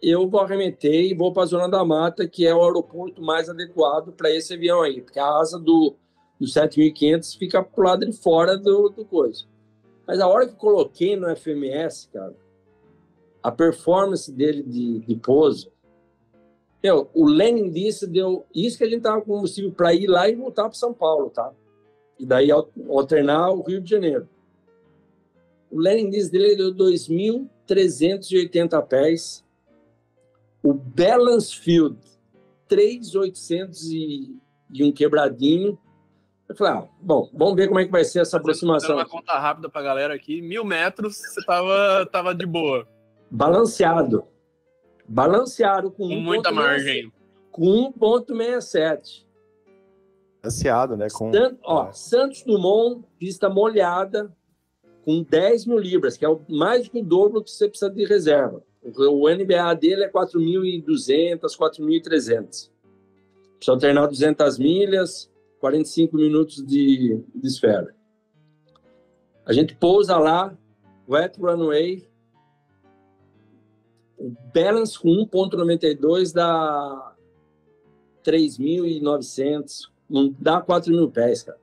eu vou arremeter e vou para a Zona da Mata, que é o aeroporto mais adequado para esse avião aí, porque a asa do, do 7500 fica pro lado de fora do, do coisa. Mas a hora que coloquei no FMS, cara, a performance dele de, de pouso, meu, o Lenin disse deu isso que a gente tava com combustível para ir lá e voltar para São Paulo, tá? E daí al- alternar o Rio de Janeiro. O Lenin disse dele deu 2.380 pés. O Balance Field, 3.800 e, e um quebradinho. Eu falei, ah, bom, vamos ver como é que vai ser essa aproximação. Uma conta rápida pra galera aqui. Mil metros, você tava, tava de boa. Balanceado. Balanceado com, Com 1.67. muita margem. Com 1.67. Ansiado, né? Com... San- ó, Santos Dumont, pista molhada, com 10 mil libras, que é o- mais do que o dobro que você precisa de reserva. O, o NBA dele é 4.200, 4.300. Precisa alternar 200 milhas, 45 minutos de, de esfera. A gente pousa lá, wet runway, balance com 1.92 dá 3.900, não dá 4 mil pés, cara.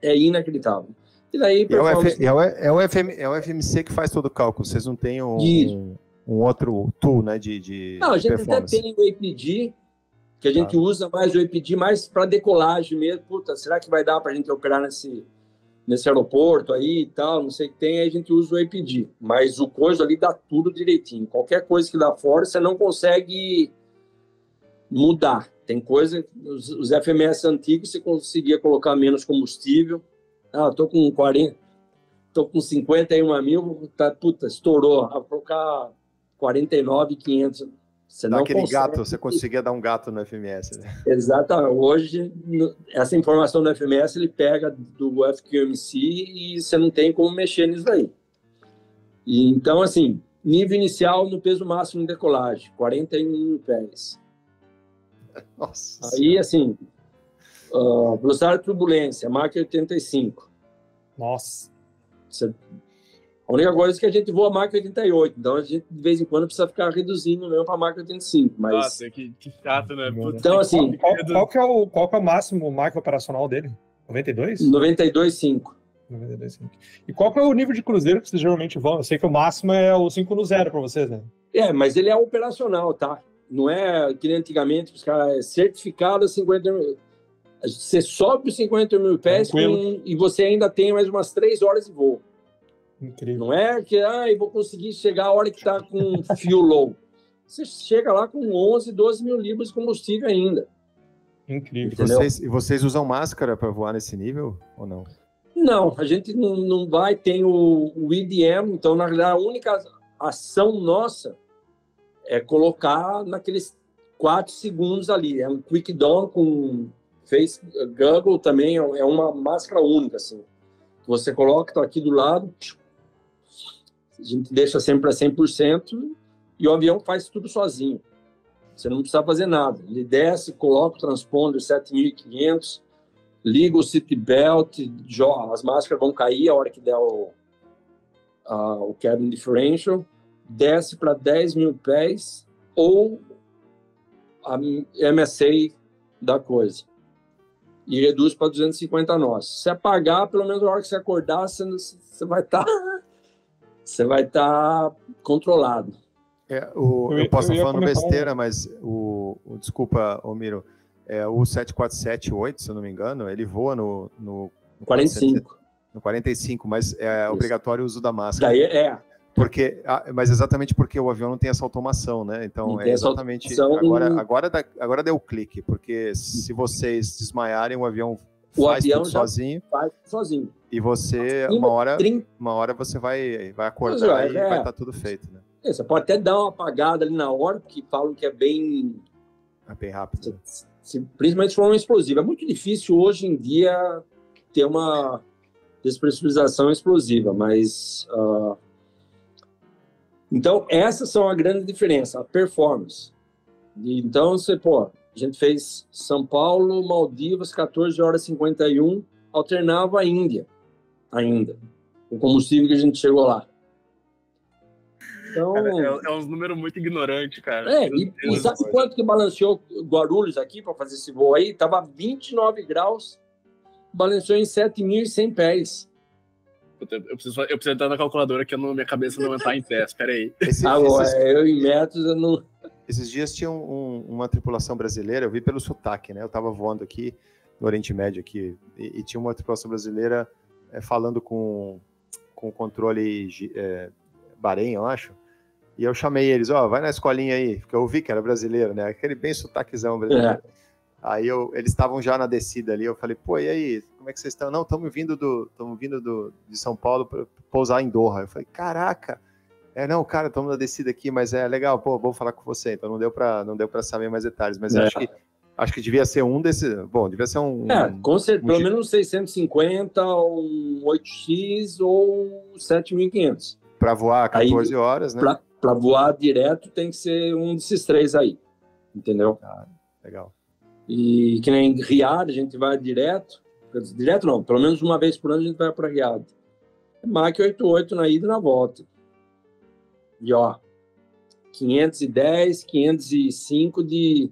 É inacreditável. E daí, E é, o F- é, o, é, o FM, é o FMC que faz todo o cálculo. Vocês não têm um, um, um outro tool, né? De, de Não, a gente até tem o APD, que a gente Tá. usa mais o APD mais para decolagem mesmo. Puta, será que vai dar para a gente operar nesse, nesse aeroporto aí e tal? Não sei o que tem, aí a gente usa o APD. Mas o coisa ali dá tudo direitinho. Qualquer coisa que dá fora, você não consegue mudar. Tem coisa, os, os FMS antigos você conseguia colocar menos combustível. Ah, tô com 40, tô com 51 mil, tá, puta, estourou. Ah, vou colocar 49,500. Você Dá não aquele consegue. gato, você conseguia dar um gato no FMS, né? Exatamente. Hoje, essa informação do FMS ele pega do FQMC e você não tem como mexer nisso daí. E, então, assim, nível inicial no peso máximo de decolagem, 41 mil pés. Nossa. Aí, assim, ah, velocidade de turbulência, Mach 85. Nossa. Você- A única coisa é que a gente voa Mach 88, então a gente de vez em quando precisa ficar reduzindo mesmo para Mach 85. Mas Nossa, que, que chato, né? Putz, Então, assim, Qual, qual que é o, qual que é o máximo marca operacional dele? 92? 92,5. 92,5. E qual que é o nível de cruzeiro que vocês geralmente vão? Eu sei que o máximo é o 5 no 0 para vocês, né? É, mas ele é operacional, tá? Não é que nem antigamente, os caras é certificado a 50 mil. Você sobe os 50 mil pés com- e você ainda tem mais umas 3 horas de voo. Incrível. Não é que ah, vou conseguir chegar a hora que está com fio low. Você chega lá com 11, 12 mil libras de combustível ainda. E Incrível. Entendeu? vocês, e vocês usam máscara para voar nesse nível ou não? Não, a gente não, não vai, tem o, o EDM, então, na realidade, a única ação nossa é colocar naqueles 4 segundos ali. É um quick down com face goggle também, é é uma máscara única, assim. Você coloca, tá aqui do lado, a gente deixa sempre a 100% e o avião faz tudo sozinho. Você não precisa fazer nada. Ele desce, coloca o transponder 7500, liga o seat belt, jo- as máscaras vão cair a hora que der o, a- o cabin differential, desce para 10 mil pés ou a MSA da coisa e reduz para 250 nós. Se apagar, pelo menos na hora que você acordar, você, você vai estar você vai estar controlado. É, o, Eu posso eu comentar um- besteira, mas o, o- desculpa, Omiro, é, o 7478, se eu não me engano, ele voa no, no, no 45. no 45, mas é Isso. obrigatório o uso da máscara. Daí é, Porque, ah, mas exatamente porque o avião não tem essa automação, né? Então é exatamente agora agora agora deu clique, porque se vocês desmaiarem o avião O faz avião sozinho faz sozinho. E você uma hora 30 uma hora você vai vai acordar ó, e é. vai estar tudo feito, né? É, Você pode até dar uma apagada ali na hora, porque falam que é bem É bem rápido. Se- se- principalmente se for um explosivo. É muito difícil hoje em dia ter uma despressurização explosiva, mas. ah, então, essas são a grande diferença, a performance. Então, você, pô, a gente fez São Paulo, Maldivas, 14 horas e 51, alternava a Índia ainda, o combustível que a gente chegou lá. Então, Cara, é, é uns números muito ignorantes, cara. é, e, e sabe quanto que balanceou Guarulhos aqui para fazer esse voo aí? Tava 29 graus, balanceou em 7.100 pés. Eu, preciso, eu preciso entrar na calculadora que eu não- minha cabeça não entrar em pé. Espera aí. Esse- Agora, esses, eu em metros, eu não. esses dias tinha um- um- uma tripulação brasileira, eu vi pelo sotaque, né? Eu tava voando aqui no Oriente Médio aqui, e, e tinha uma tripulação brasileira é, falando com, com o controle é, Bahrein, eu acho. E eu chamei eles, ó, vai na escolinha aí, porque eu vi que era brasileiro, né? Aquele bem sotaquezão brasileiro. Aí eu, eles estavam já na descida ali, eu falei, pô, e aí, como é que vocês estão? Não, estamos vindo do, estamos vindo do, de São Paulo para pousar em Doha. Eu falei, caraca, é não, cara, estamos na descida aqui, mas é legal, pô, vou falar com você. Então não deu para, não deu para saber mais detalhes, mas É. acho que acho que devia ser um desses, bom, devia ser um, É, com certeza, um pelo menos um 650, um 8X ou um 7.500. para voar Aí, 14 horas, né? Para voar direto tem que ser um desses três aí, entendeu? Legal. E que nem Riad, a gente vai direto. Direto não, pelo menos uma vez por ano a gente vai para Riad. É Mach 88 na ida e na volta. E ó, 510, 505 de,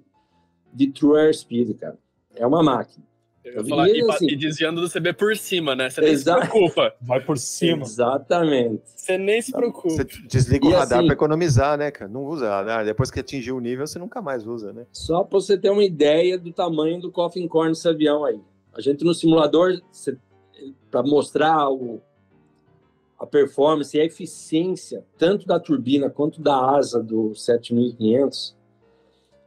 de True Airspeed, cara. É uma máquina. Eu ia falar, e, assim- e desviando do CB por cima, né? Você nem se preocupa. Vai por cima. Exatamente. Você nem se preocupa. Você desliga o E radar assim- para economizar, né, cara? Não usa radar. Depois que atingiu o nível, você nunca mais usa, né? Só para você ter uma ideia do tamanho do coffin corn desse avião aí. A gente no simulador, para mostrar o, a performance e a eficiência, tanto da turbina quanto da asa do 7500,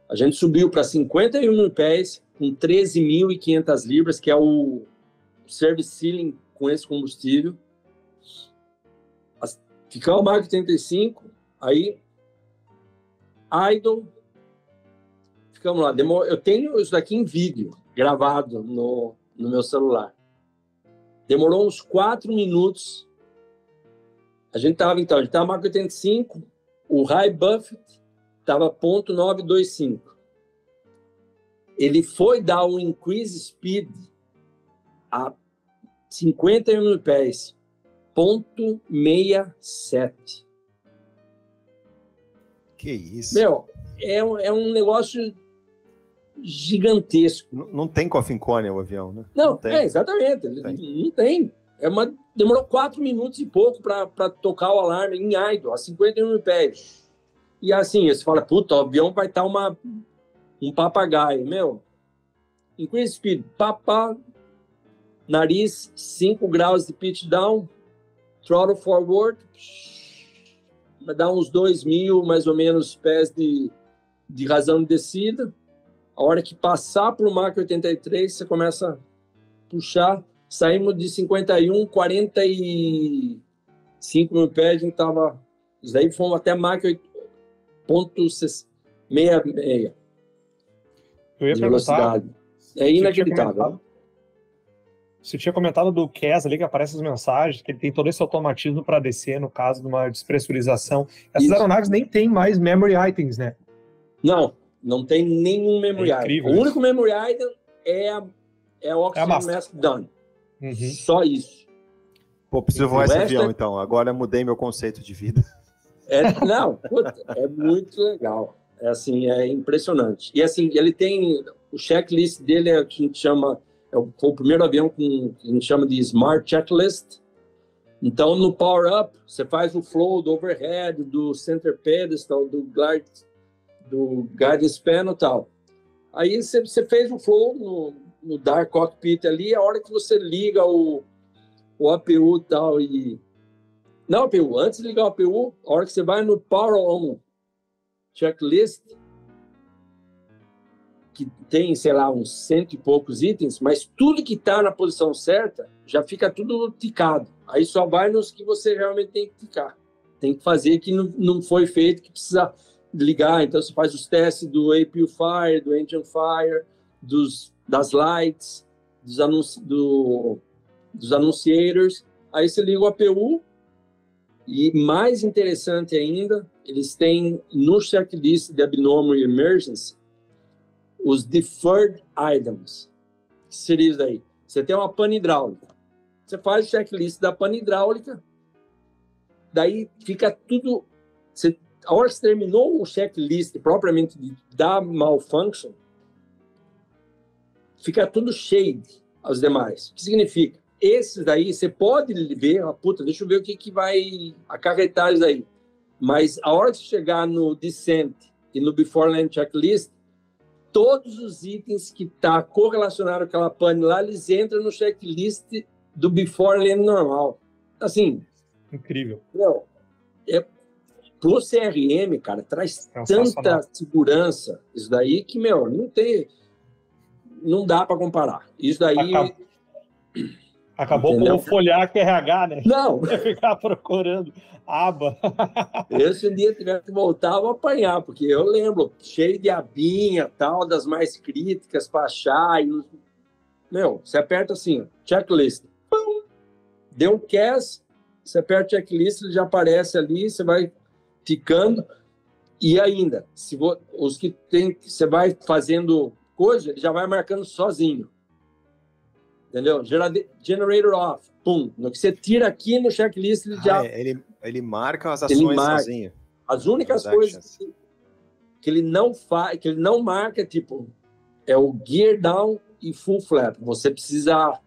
a gente subiu para 51 mil pés com 13.500 libras, que é o service ceiling com esse combustível. As- Ficamos Mach 85, aí idle, ficamos lá. Eu tenho isso daqui em vídeo, gravado no, no meu celular. Demorou uns quatro minutos. A gente estava, então, a gente estava Mach 85, o High Buffett estava ponto 925. Ele foi dar um increase speed a 51 mil pés, ponto 67. Que isso. Meu, é, um- é um negócio gigantesco. Não, não tem coffin corner o avião, né? Não, tem. é, exatamente. Não tem. É uma, demorou quatro minutos e pouco para tocar o alarme em idle, a 51 mil pés. E assim, você fala, puta, o avião vai estar uma, um papagaio. Meu, increase speed, papá, nariz, 5 graus de pitch down, throttle forward, vai dar uns 2 mil, mais ou menos, pés de, de razão de descida. A hora que passar para o Mach 83, você começa a puxar. Saímos de 51, 45 mil pés, a gente tava. Isso daí fomos até Mach 8.66 Eu ia de perguntar. velocidade. É inacreditável. Você tinha comentado do CAS ali, que aparece as mensagens, que ele tem todo esse automatismo para descer no caso de uma despressurização. Essas Isso. aeronaves nem têm mais memory items, né? Não, não tem nenhum memory É item. O isso. único memory item é, a- é o Oxygen master. Mask Done. Uhum. Só isso. Pô, preciso voar esse avião, é- então. Agora mudei meu conceito de vida. É, não, puta, é muito legal. É assim, é impressionante. E assim, ele tem o checklist dele é o que a gente chama é o, foi o primeiro avião com a gente chama de Smart Checklist. Então, no Power Up, você faz o flow do overhead, do center pedestal, do guide, do guidance panel tal. Aí você, você fez o flow no, no Dark Cockpit ali, a hora que você liga o, o APU tal, e não, APU, antes de ligar o APU, a hora que você vai no Power On Checklist, que tem, sei lá, uns cento e poucos itens, mas tudo que está na posição certa já fica tudo ticado. Aí só vai nos que você realmente tem que ticar. Tem que fazer que não, foi feito, que precisa ligar, então você faz os testes do APU Fire, do Engine Fire, dos, das lights, dos, anunci, do, dos aí você liga o APU, e mais interessante ainda, eles têm no checklist de Abnormal Emergency os deferred items. O que seria isso daí? Você tem uma pane hidráulica. Você faz o checklist da pane hidráulica, daí fica tudo. Você, a hora que você terminou o checklist propriamente da malfunction, fica tudo cheio aos demais. O que significa? Esses daí, você pode ver, ah, puta, deixa eu ver o que, que vai acarretar isso aí. Mas a hora de chegar no Descent e no Before Land Checklist, todos os itens que tá correlacionado com aquela pane lá, eles entram no checklist do Before Land normal. Assim. Incrível. Meu, é, pro CRM, cara, traz tanta segurança isso daí que, meu, não tem. Não dá para comparar. Isso daí. Acabou, Acabou Entendeu? por folhar que RH, né? Não. É ficar procurando aba. Eu, se um dia tiver que voltar, eu vou apanhar, porque eu lembro, cheio de abinha, tal, das mais críticas para achar. E... Meu, você aperta assim, checklist. Pum, deu um cast, você aperta checklist, ele já aparece ali, você vai ficando. E ainda, se vo... os que tem, você vai fazendo coisa, ele já vai marcando sozinho entendeu? Generator off, pum. No que você tira aqui no checklist, ele ah, já. É, ele, ele marca as ações marca. sozinho. As únicas as coisas que, que, ele não faz, que ele não marca, tipo, é o gear down e full flap. Você precisa.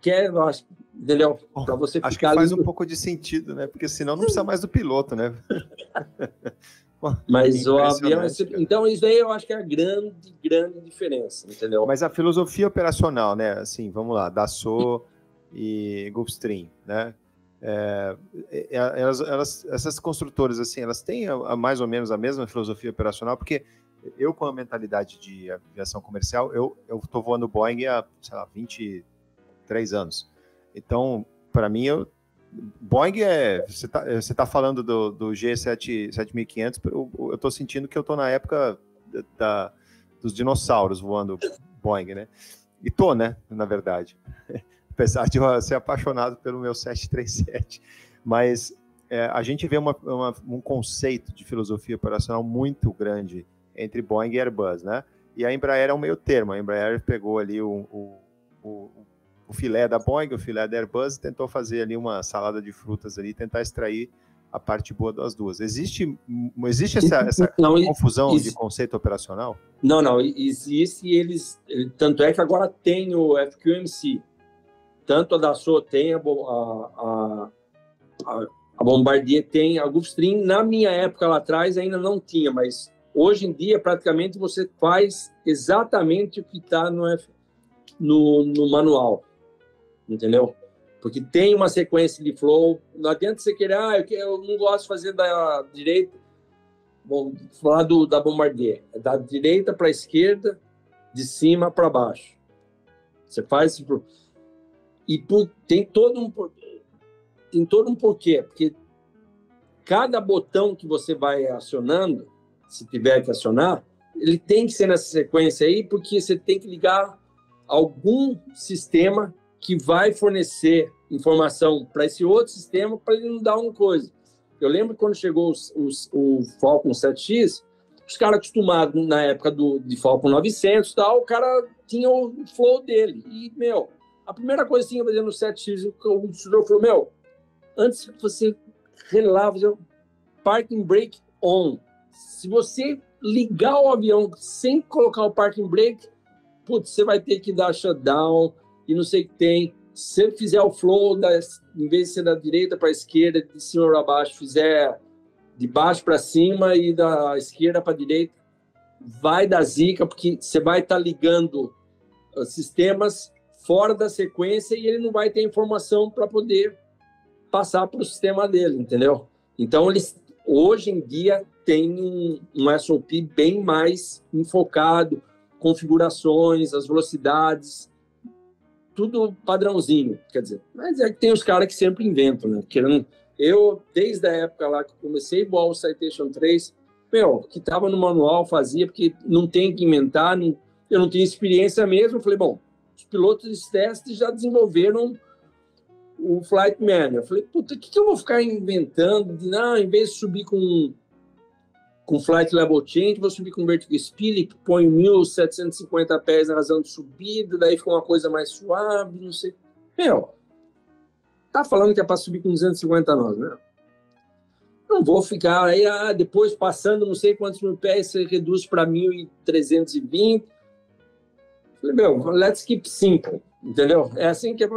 Quer, eu acho, entendeu? Para você Acho que faz um pouco de sentido, né? Porque senão não precisa mais do piloto, né? Mas o avião. É então, isso aí eu acho que é a grande, grande diferença, entendeu? Mas a filosofia operacional, né? Assim, vamos lá, Dassault e Gulfstream, né? É, é, é, elas, elas, essas construtoras, assim, elas têm a, a, mais ou menos a mesma filosofia operacional, porque eu, com a mentalidade de aviação comercial, eu estou voando Boeing há, sei lá, 23 anos. Então, para mim, eu Boeing é. Você está tá falando do, do G7 7500, eu, tô sentindo que eu tô na época da, dos dinossauros voando Boeing, né? E tô, né? Na verdade. Apesar de eu ser apaixonado pelo meu 737. Mas é, a gente vê uma, uma, um conceito de filosofia operacional muito grande entre Boeing e Airbus, né? E a Embraer é um meio termo. A Embraer pegou ali o, o, o o filé da Boeing, o filé da Airbus, tentou fazer ali uma salada de frutas ali, tentar extrair a parte boa das duas. Existe, existe essa, essa não, confusão de conceito operacional? Não, não, existe eles, tanto é que agora tem o FQMC, tanto a Dassault tem, a, a, a, a Bombardier tem, a Gulfstream, na minha época lá atrás ainda não tinha, mas hoje em dia praticamente você faz exatamente o que está no, no, no manual entendeu? Porque tem uma sequência de flow. Não adianta você querer, ah, eu não gosto de fazer da direita. Bom, falar do, da Bombardier. É da direita para a esquerda, de cima para baixo. Você faz e por, tem todo um tem todo um porquê, porque cada botão que você vai acionando, se tiver que acionar, ele tem que ser nessa sequência aí, porque você tem que ligar algum sistema que vai fornecer informação para esse outro sistema para ele não dar uma coisa. Eu lembro quando chegou os, os, o Falcon 7X, os caras acostumados na época do, de Falcon 900 tal, o cara tinha o flow dele. E, meu, a primeira coisa que tinha fazer no 7X, o instrutor falou, meu, antes que você relar, fazer parking brake on. Se você ligar o avião sem colocar o parking brake, putz, você vai ter que dar shutdown, e não sei o que tem. Se fizer o flow, da, em vez de ser da direita para a esquerda, de cima para baixo, fizer de baixo para cima e da esquerda para direita, vai dar zica, porque você vai estar tá ligando uh, sistemas fora da sequência e ele não vai ter informação para poder passar para o sistema dele, entendeu? Então, eles hoje em dia tem um, um SOP bem mais enfocado, configurações, as velocidades, tudo padrãozinho, quer dizer. Mas é que tem os caras que sempre inventam, né? Querendo Eu, desde a época lá que comecei voar o Citation 3, meu, que estava no manual, fazia, porque não tem que inventar, não, eu não tinha experiência mesmo. Eu falei, bom, os pilotos de teste já desenvolveram o Flight Manual. Eu falei, puta, o que, que eu vou ficar inventando? De, não, em vez de subir com com Flight Level Change, vou subir com Vertical Speed, põe 1.750 pés na razão de subida, daí fica uma coisa mais suave, não sei. Meu, tá falando que é para subir com 250 nós, né? Não vou ficar aí, ah, depois passando não sei quantos mil pés, você reduz para 1.320. Falei, meu, let's keep simple, entendeu? É assim que é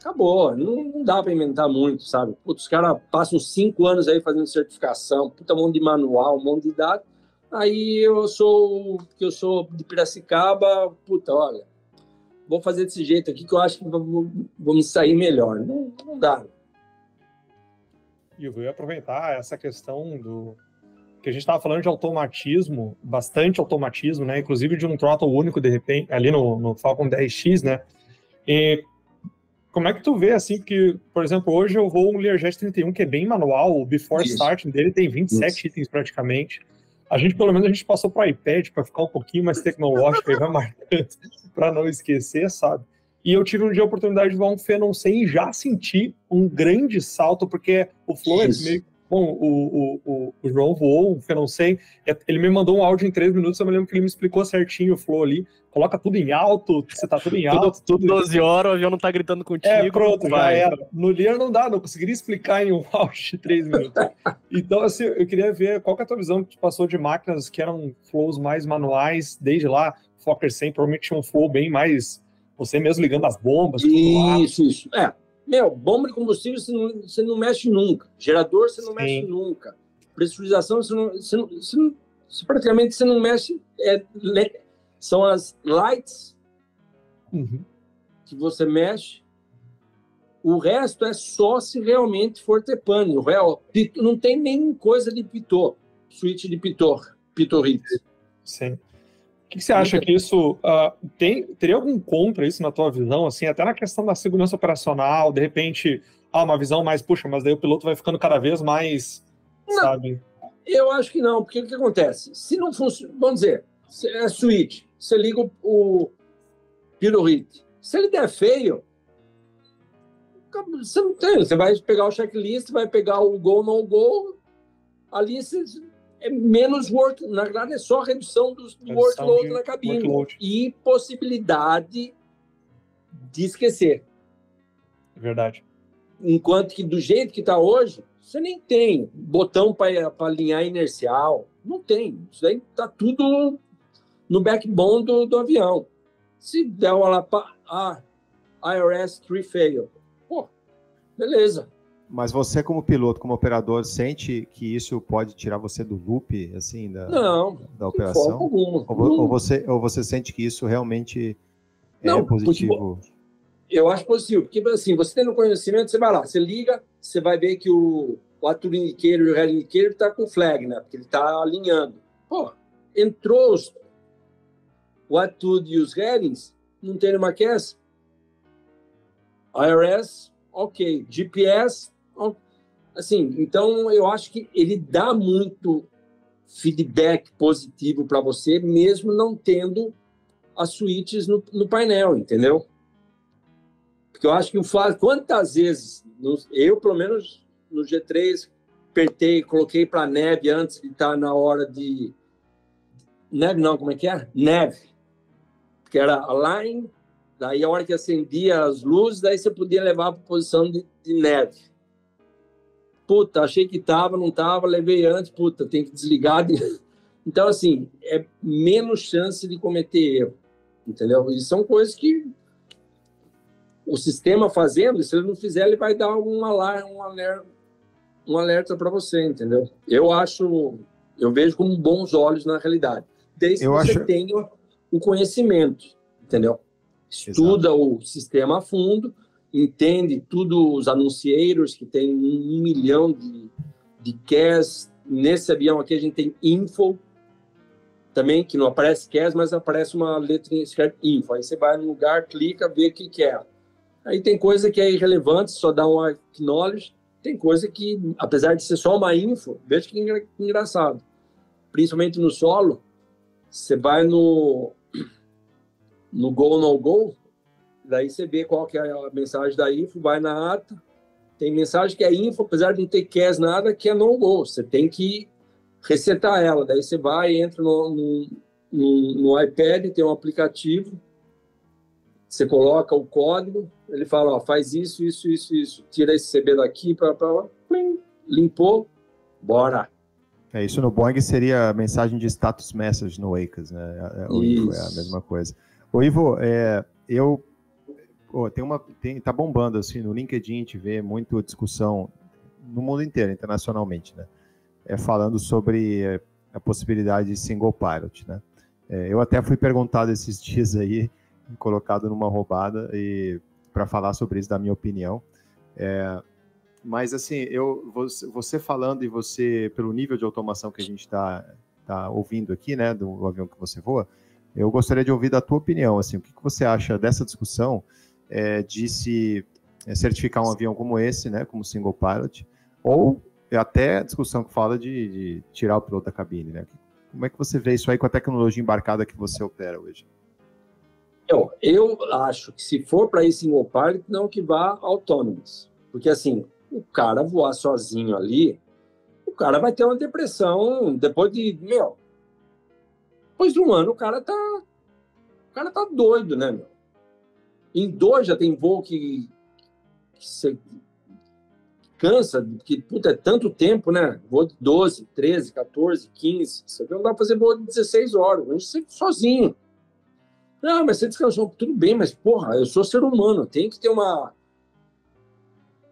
acabou. Não, não dá para inventar muito, sabe? Putz, os caras passam cinco anos aí fazendo certificação, puta mão de manual, monte de dados. Aí eu sou, que eu sou de Piracicaba, puta, olha, vou fazer desse jeito aqui que eu acho que vou, vou me sair melhor. Não, não dá. E eu ia aproveitar essa questão do que a gente estava falando de automatismo, bastante automatismo, né? Inclusive de um throttle único de repente ali no, no Falcon 10X, né? E como é que tu vê, assim, que, por exemplo, hoje eu vou um Learjet 31, que é bem manual, o before Isso. starting dele tem 27 Isso. itens praticamente. A gente, pelo menos, a gente passou para o iPad para ficar um pouquinho mais tecnológico e vai marcando para não esquecer, sabe? E eu tive um dia a oportunidade de voar um Phenom 100 e já senti um grande salto, porque o flow é meio Bom, o, o, o, João voou, o Phenom 100, ele me mandou um áudio em três minutos, eu me lembro que ele me explicou certinho o flow ali coloca tudo em alto, você tá tudo em alto. tudo, tudo 12 horas, o avião não tá gritando contigo. É, pronto, vai. já era. No Lear não dá, não conseguiria explicar em um áudio de 3 minutos. então, assim, eu queria ver qual que é a tua visão que passou de máquinas que eram flows mais manuais, desde lá, Fokker 100 provavelmente tinha um flow bem mais, você mesmo ligando as bombas. Isso, isso. É, meu, bomba de combustível você não, você não mexe nunca. Gerador você não Sim. mexe nunca. Pressurização você não, você não, você não você praticamente você não mexe. É, são as lights uhum. que você mexe. O resto é só se realmente for ter pane. O real, não tem nem coisa de pitô, switch de pitô, hits. Sim. O que, você acha que isso uh, tem? Teria algum contra isso na tua visão, assim, até na questão da segurança operacional, de repente, ah, uma visão mais, puxa, mas daí o piloto vai ficando cada vez mais, não, sabe? Eu acho que não, porque o que acontece? Se não funciona, vamos dizer, é switch, você liga o, o. Se ele der feio, você não tem. Você vai pegar o checklist, vai pegar o gol, não gol. Ali você, é menos work. Na verdade, é só redução do, do workload na cabine. Workload. E possibilidade de esquecer. Verdade. Enquanto que do jeito que está hoje, você nem tem botão para alinhar inercial. Não tem. Isso aí está tudo no backbone do, do avião. Se der uma lá, ah, IRS 3 fail. Pô, beleza. Mas você, como piloto, como operador, sente que isso pode tirar você do loop, assim, da, não, da operação? Alguma. Ou, ou, você, ou você sente que isso realmente é não, positivo? Porque, eu acho positivo, porque assim, você tendo conhecimento, você vai lá, você liga, você vai ver que o, o indicator e o indicator está com flag, né? Porque ele está alinhando. Pô, entrou os o Attitude e os Headings não tem uma QS. IRS, ok. GPS, assim, então eu acho que ele dá muito feedback positivo para você, mesmo não tendo as suítes no, no, painel, entendeu? Porque eu acho que o Flávio, quantas vezes, eu pelo menos no G3, apertei, coloquei para neve antes de estar tá na hora de. Neve não, como é que é? Neve que era a line, daí a hora que acendia as luzes, daí você podia levar para posição de, de, neve. Puta, achei que tava, não tava, levei antes, puta, tem que desligar. De... Então, assim, é menos chance de cometer erro, entendeu? E são coisas que o sistema fazendo, se ele não fizer, ele vai dar um alarme, um alerta, um alerta para você, entendeu? Eu acho, eu vejo com bons olhos na realidade. Desde eu que você acho... tenha o conhecimento, entendeu? Estuda Exato. o sistema a fundo, entende tudo os anuncieiros que tem um milhão de, de CAS. Nesse avião aqui a gente tem info também, que não aparece CAS, mas aparece uma letra escrita info. Aí você vai no lugar, clica, vê o que, que é. Aí tem coisa que é irrelevante, só dá um acknowledge. tem coisa que, apesar de ser só uma info, veja que engra- engraçado. Principalmente no solo, você vai no no go no go, daí você vê qual que é a mensagem da info, vai na ata, tem mensagem que é info, apesar de não ter cash nada, que é no go. Você tem que resetar ela. Daí você vai, entra no, no, no, no iPad, tem um aplicativo, você coloca o código, ele fala, ó, faz isso, isso, isso, isso, tira esse CB daqui para lá, limpou, bora. É, isso no Boeing seria a mensagem de status message no Wacas, né? É, o Ivo é a mesma coisa. Ô Ivo, é, eu tem uma tem, tá bombando assim no LinkedIn, gente vê muito discussão no mundo inteiro, internacionalmente, né? É, falando sobre a possibilidade de single pilot, né? É, eu até fui perguntado esses dias aí, colocado numa roubada e para falar sobre isso da minha opinião. É, mas assim, eu você, você falando e você pelo nível de automação que a gente está tá ouvindo aqui, né, do avião que você voa, eu gostaria de ouvir da tua opinião, assim, o que, que você acha dessa discussão é, de se é, certificar um avião como esse, né, como single pilot, ou até a discussão que fala de, de tirar o piloto da cabine, né? Como é que você vê isso aí com a tecnologia embarcada que você opera hoje? Eu, eu acho que se for para ir single pilot, não que vá autonomous. Porque assim, o cara voar sozinho ali, o cara vai ter uma depressão depois de, meu, depois de um ano o cara tá, o cara tá doido, né, meu? Em dois já tem voo que, que você cansa, que puta, é tanto tempo, né? Voo de 12, 13, 14, 15. Você não dá pra fazer voo de 16 horas, a gente sempre sozinho. Não, mas você descansou. Tudo bem, mas porra, eu sou ser humano, tem que ter uma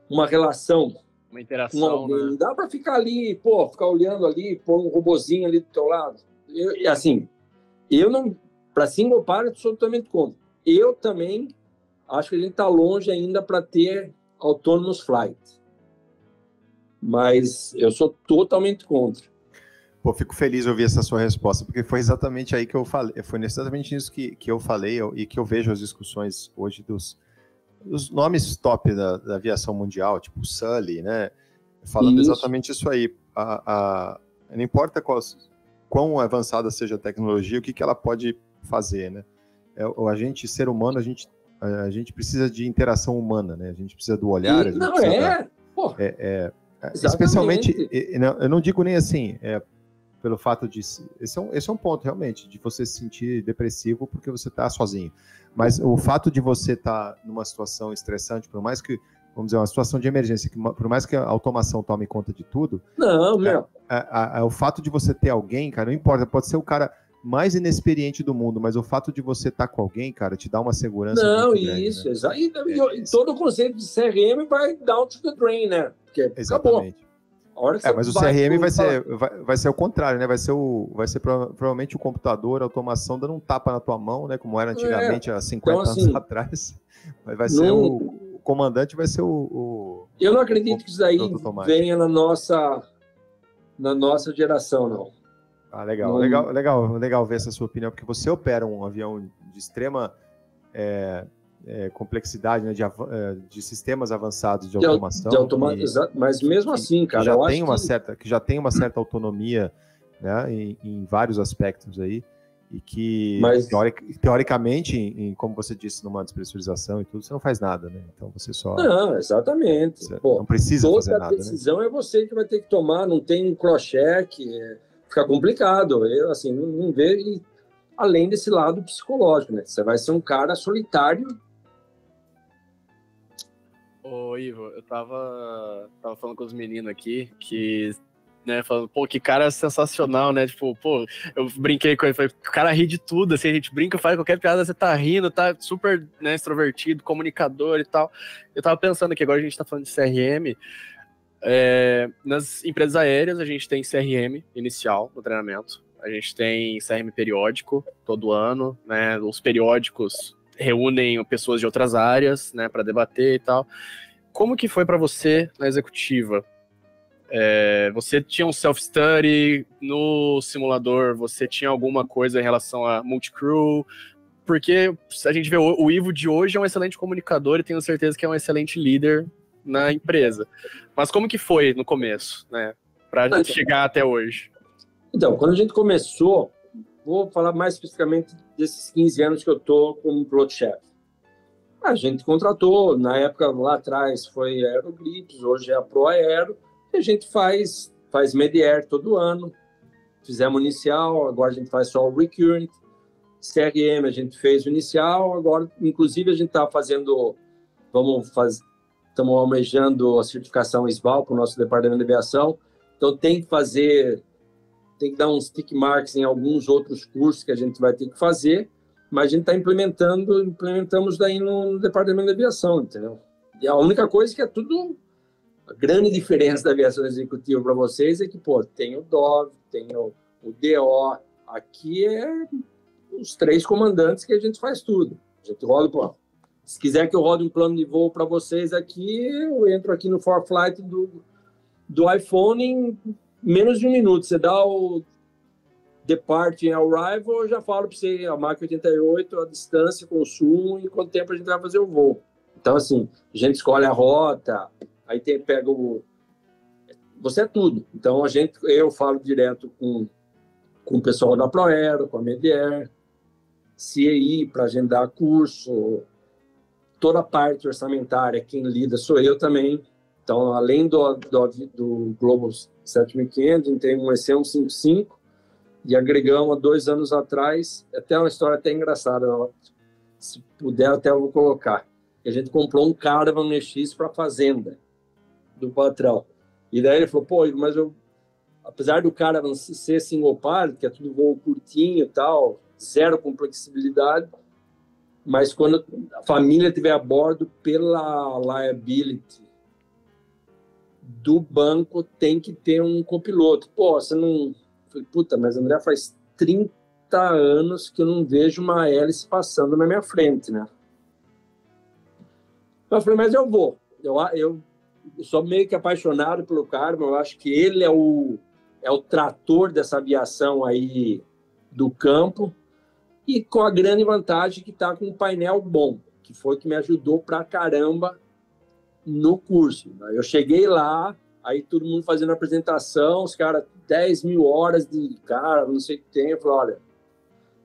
uma relação Uma interação, alguém. né? Não dá para ficar ali, pô, ficar olhando ali, pôr um robozinho ali do teu lado. Eu, e assim, eu não, para single pilot, sou totalmente contra. Eu também acho que a gente está longe ainda para ter autonomous flight. Mas eu sou totalmente contra. Pô, fico feliz de ouvir essa sua resposta, porque foi exatamente aí que eu falei, foi exatamente isso que, que eu falei eu- e que eu vejo as discussões hoje dos, dos nomes top da, da aviação mundial, tipo Sully, né? Falando Isso. exatamente isso aí. A, a- não importa qual, quão avançada seja a tecnologia, o que, que ela pode fazer, né? É, a gente, ser humano, a gente, a, a gente precisa de interação humana, né? A gente precisa do olhar, E- não, precisa da- é. Pô, é, é, especialmente, eu não digo nem assim, é, pelo fato de. se- Esse é, um, esse é um ponto, realmente, de você se sentir depressivo porque você está sozinho. Mas o fato de você estar numa situação estressante, por mais que, vamos dizer, uma situação de emergência, que, por mais que a automação tome conta de tudo, não, meu. a- a- o fato de você ter alguém, cara, não importa, pode ser o cara mais inexperiente do mundo, mas o fato de você estar com alguém, cara, te dá uma segurança. Não, grande, isso, né? exa- e, É, todo o conceito de CRM vai down to the drain, né? Porque acabou. Exatamente. A hora que É, mas o CRM vai ser, vai, vai ser o contrário, né? Vai ser, o, vai ser prova- provavelmente o computador, a automação dando um tapa na tua mão, né? Como era antigamente, há 50 Então, assim, anos atrás. Mas vai ser não- o, o comandante, vai ser o. o- Eu não acredito que isso daí venha na nossa, na nossa geração, não. Ah, legal, Não- legal, legal, legal ver essa sua opinião, porque você opera um avião de extrema é, é, complexidade, né? De, é, de sistemas avançados de De, au- automação. de automa- e- Mas mesmo que- assim, que cara, já eu tem uma que... certa que já tem uma certa autonomia né, em, em vários aspectos aí e que Mas- teoric- teoricamente em, em, como você disse numa despressurização e tudo você não faz nada né então você só Não, exatamente. Pô, não precisa fazer toda nada né? decisão é você que vai ter que tomar, não tem cross-check, é, fica complicado. Eu, assim, não, não vejo, além desse lado psicológico, né? Você vai ser um cara solitário. Ô, Ivo, eu tava, tava falando com os meninos aqui que, né, falando, pô, que cara sensacional, né? Tipo, pô, eu brinquei com ele, falei, o cara ri de tudo, assim, a gente brinca, faz qualquer piada, você tá rindo, tá super, né, extrovertido, comunicador e tal. Eu tava pensando que agora a gente tá falando de CRM, é, nas empresas aéreas a gente tem CRM inicial no treinamento, a gente tem CRM periódico todo ano, né? Os periódicos reúnem pessoas de outras áreas, né, para debater e tal. Como que foi para você na executiva? É, você tinha um self-study no simulador? Você tinha alguma coisa em relação a multicrew? Porque a gente vê o, o Ivo de hoje é um excelente comunicador e tenho certeza que é um excelente líder na empresa. Mas como que foi no começo, né? Para Então. chegar até hoje? Então, quando a gente começou, vou falar mais especificamente desses 15 anos que eu tô como piloto-chefe. A gente contratou, na época lá atrás foi Aerogrips, hoje é a Pro Aero, e a gente faz, faz Mediair todo ano, fizemos inicial, agora a gente faz só o Recurrent, CRM a gente fez o inicial, agora inclusive a gente está fazendo, vamos fazer, estamos almejando a certificação SBAL para o nosso departamento de aviação, então tem que fazer tem que dar uns tick marks em alguns outros cursos que a gente vai ter que fazer, mas a gente está implementando, implementamos daí no, no departamento de aviação, entendeu? E a única coisa que é tudo a grande diferença da aviação executiva para vocês é que, pô, tem o DOV, tem o, o DO, aqui é os três comandantes que a gente faz tudo. A gente roda, pô, se quiser que eu rode um plano de voo para vocês aqui, eu entro aqui no For Flight do, do iPhone em menos de um minuto. Você dá o depart arrival, eu já falo para você a Mach 88, a distância, consumo e quanto tempo a gente vai fazer o voo. Então, assim, a gente escolhe a rota, aí tem, pega o. Você é tudo. Então, a gente, eu falo direto com, com o pessoal da Proaero, com a Mediair, CEI para agendar curso, toda a parte orçamentária, quem lida sou eu também. Então, além do, do, do Global 7500, a gente tem um EC155 e agregamos há dois anos atrás, até uma história até engraçada, se puder até eu vou colocar. A gente comprou um Caravan NX para fazenda do patrão. E daí ele falou, pô, mas eu, apesar do Caravan ser single pilot, que é tudo voo curtinho e tal, zero complexibilidade, mas quando a família estiver a bordo, pela liability do banco, tem que ter um copiloto. Pô, você não... Falei, puta, mas André, faz 30 anos que eu não vejo uma hélice passando na minha frente, né? Eu falei, mas eu vou. Eu, eu, sou meio que apaixonado pelo cara, mas eu acho que ele é o, é o trator dessa aviação aí do campo e com a grande vantagem que está com um painel bom, que foi que me ajudou pra caramba no curso. Eu cheguei lá, aí todo mundo fazendo apresentação, os caras, 10 mil horas de cara, não sei o que tem. Eu falei, olha,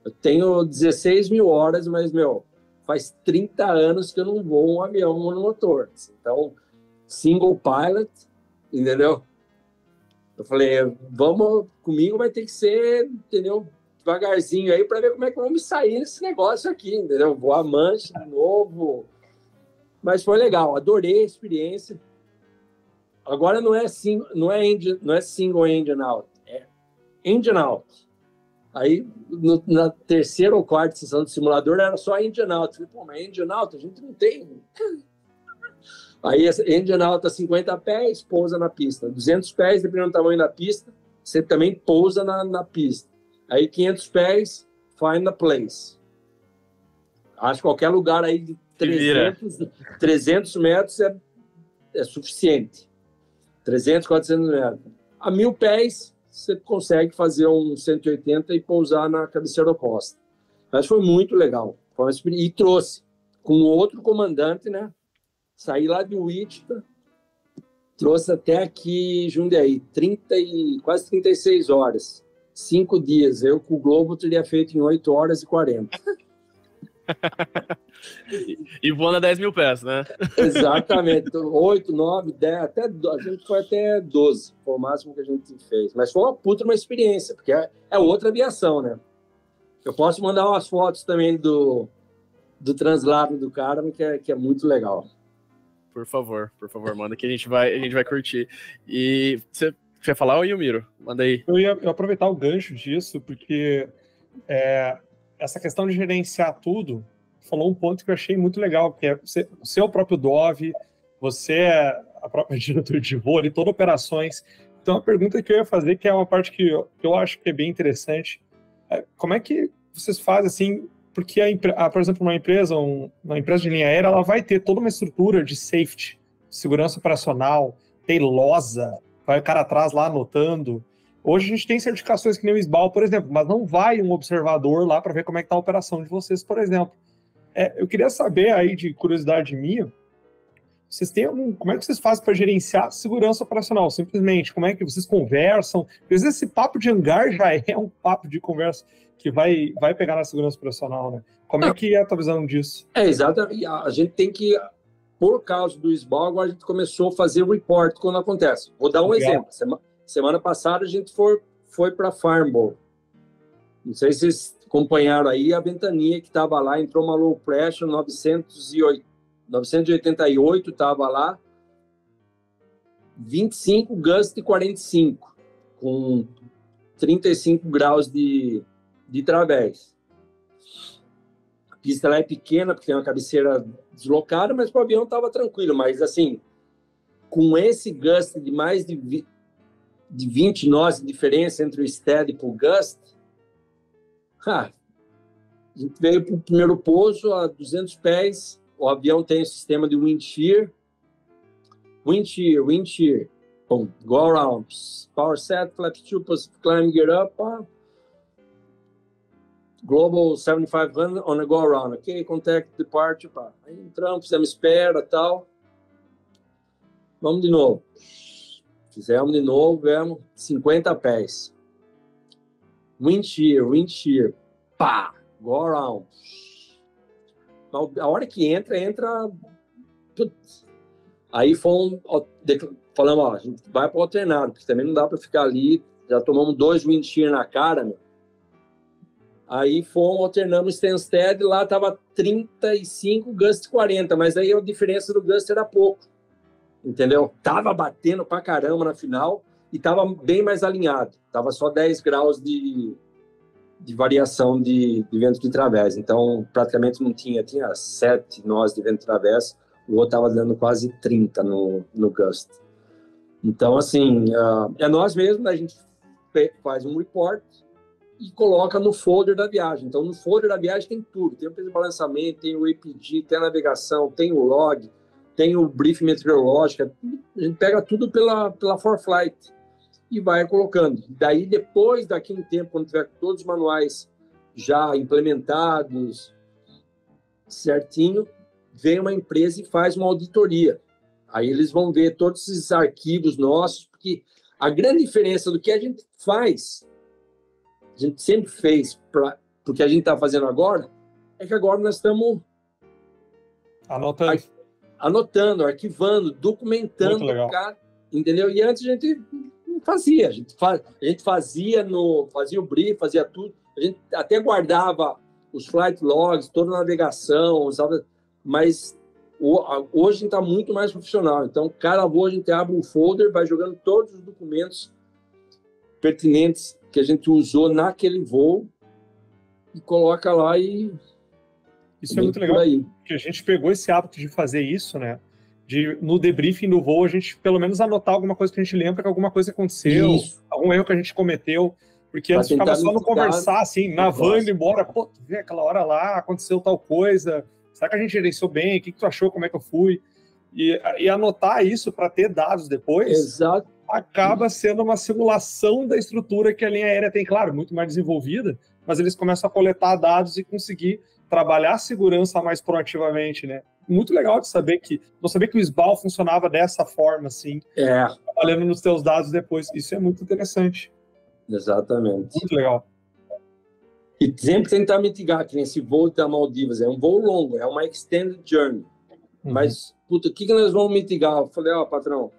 eu tenho 16 mil horas, mas, meu, faz 30 anos que eu não vou um avião monomotor. Então, single pilot, entendeu? Eu falei, vamos, comigo vai ter que ser, entendeu? Devagarzinho aí para ver como é que vou me sair nesse negócio aqui, entendeu? Voar mancha de novo. Mas foi legal, adorei a experiência. Agora não é, sing, não é, não é single engine out, é engine out. Aí, no, na terceira ou quarta sessão do simulador, era só engine out. Falei, pô, mas engine out a gente não tem. Aí, engine out a 50 pés, pousa na pista. 200 pés, dependendo do tamanho da pista, você também pousa na, na pista. Aí, 500 pés, find a place. Acho que qualquer lugar aí de 300, 300 metros é, é suficiente. 300, 400 metros. A mil pés, você consegue fazer um 180 e pousar na cabeceira oposta. Mas foi muito legal. E trouxe com outro comandante, né? Saí lá de Wichita, trouxe até aqui Jundiaí, 30 e, quase 36 horas. Cinco dias. Eu com o Globo teria feito em 8 horas e 40. e voando a 10 mil pés, né? Exatamente. 8, 9, 10, até a gente foi até 12, foi o máximo que a gente fez. Mas foi uma puta uma experiência, porque é, é outra aviação, né? Eu posso mandar umas fotos também do, do translado do cara, que é, que é muito legal. Por favor, por favor, manda que a gente vai, a gente vai curtir. E você quer falar, ô Yumiro? Manda aí. Eu ia aproveitar o gancho disso, porque é, essa questão de gerenciar tudo, falou um ponto que eu achei muito legal, que é você, é o próprio Dove, você é a própria diretora de voo, ali, todas operações. Então, a pergunta que eu ia fazer, que é uma parte que eu, eu acho que é bem interessante, é como é que vocês fazem assim, porque, a, a, por exemplo, uma empresa, um, uma empresa de linha aérea, ela vai ter toda uma estrutura de safety, segurança operacional, tem losa, vai o cara atrás lá anotando, Hoje a gente tem certificações que nem o SBAL, por exemplo, mas não vai um observador lá para ver como é que está a operação de vocês, por exemplo. É, eu queria saber aí, de curiosidade minha, vocês têm algum, como é que vocês fazem para gerenciar segurança operacional? Simplesmente, como é que vocês conversam? Às vezes esse papo de hangar já é um papo de conversa que vai, vai pegar na segurança operacional, né? Como é que é a tua visão disso? É, exato. A gente tem que, por causa do SBAL, agora a gente começou a fazer o report quando acontece. Vou dar um Legal. exemplo. Semana, semana passada a gente foi, foi para Farmbowl. Não sei se vocês acompanharam aí a ventania que estava lá, entrou uma low pressure 908, 988 estava lá, 25 gust de 45, com 35 graus de, de través. Pista lá é pequena, porque tem uma cabeceira deslocada, mas o avião estava tranquilo. Mas, assim, com esse gust de mais de, de 20 nós de diferença entre o steady e o gust, ah, a gente veio para o primeiro pouso a 200 pés. O avião tem o sistema de wind shear. Wind shear, wind shear. Boom, go around. Power set, flaps 2, climb, get up. Ah. Global 7500 on a go around. Ok, contact departure. Pá. Aí entramos, fizemos espera tal. Vamos de novo. Fizemos de novo, vemos 50 pés. Wind shear, wind shear. Pá! Go around. A hora que entra, entra. Aí fomos, falamos, ó, a gente vai para o alternado, porque também não dá para ficar ali. Já tomamos dois wind shear na cara, meu. Aí fomos, alternamos Stansted, lá tava 35, Gust 40, mas aí a diferença do Gust era pouco, entendeu? Tava batendo pra caramba na final e tava bem mais alinhado, tava só 10 graus de, de variação de, de vento de través. Então, praticamente não tinha, tinha sete nós de vento de través, o outro estava dando quase 30 no, no gust. Então, assim, uh, é nós mesmos, a gente faz um report e coloca no folder da viagem. Então, no folder da viagem tem tudo. Tem o peso de balançamento, tem o APG, tem a navegação, tem o log, tem o briefing meteorológico. A gente pega tudo pela, pela ForFlight e vai colocando. Daí, depois, daqui um tempo, quando tiver todos os manuais já implementados certinho, vem uma empresa e faz uma auditoria. Aí eles vão ver todos esses arquivos nossos, porque a grande diferença do que a gente faz, a gente sempre fez para o que a gente está fazendo agora, é que agora nós estamos anotando, anotando arquivando, documentando, cara, entendeu? E antes a gente fazia. A gente, faz, a gente fazia no fazia o brief, fazia tudo. A gente até guardava os flight logs, toda a navegação, usava, mas hoje a gente está muito mais profissional. Então, cada voo a gente abre um folder, vai jogando todos os documentos pertinentes que a gente usou naquele voo e coloca lá e isso é muito legal, porque a gente pegou esse hábito de fazer isso, né? de no debriefing do voo a gente pelo menos anotar alguma coisa que a gente lembra que alguma coisa aconteceu, Isso. algum erro que a gente cometeu, porque antes ficava só no conversar, assim, na van indo embora, pô, tu vê aquela hora lá, aconteceu tal coisa, será que a gente gerenciou bem, o que, que tu achou, como é que eu fui? E, e anotar isso para ter dados depois, Exato. Acaba sendo uma simulação da estrutura que a linha aérea tem, claro, muito mais desenvolvida, mas eles começam a coletar dados e conseguir trabalhar a segurança mais proativamente, né? muito legal de saber que não sabia que o SBAL funcionava dessa forma, assim. É. Trabalhando nos teus dados depois. Isso é muito interessante. Exatamente. Muito legal. E sempre tentar mitigar, que nesse voo da Maldivas é um voo longo, é uma extended journey. Uhum. Mas, puta, o que, que nós vamos mitigar? Eu falei, ó, oh, patrão,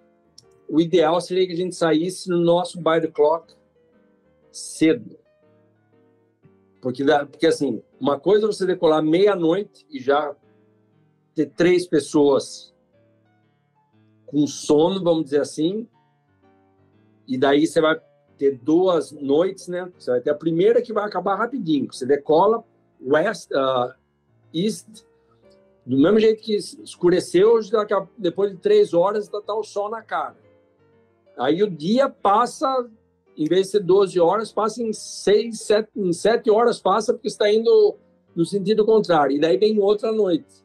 o ideal seria que a gente saísse no nosso by the clock cedo. Porque, porque assim, uma coisa é você decolar meia-noite e já ter três pessoas com sono, vamos dizer assim, e daí você vai ter duas noites, né? Você vai ter a primeira que vai acabar rapidinho. Você decola west, uh, east, do mesmo jeito que escureceu, depois de três horas está tá o sol na cara. Aí o dia passa, em vez de ser 12 horas, passa em 6, 7, em 7 horas passa, porque está indo no sentido contrário. E daí vem outra noite.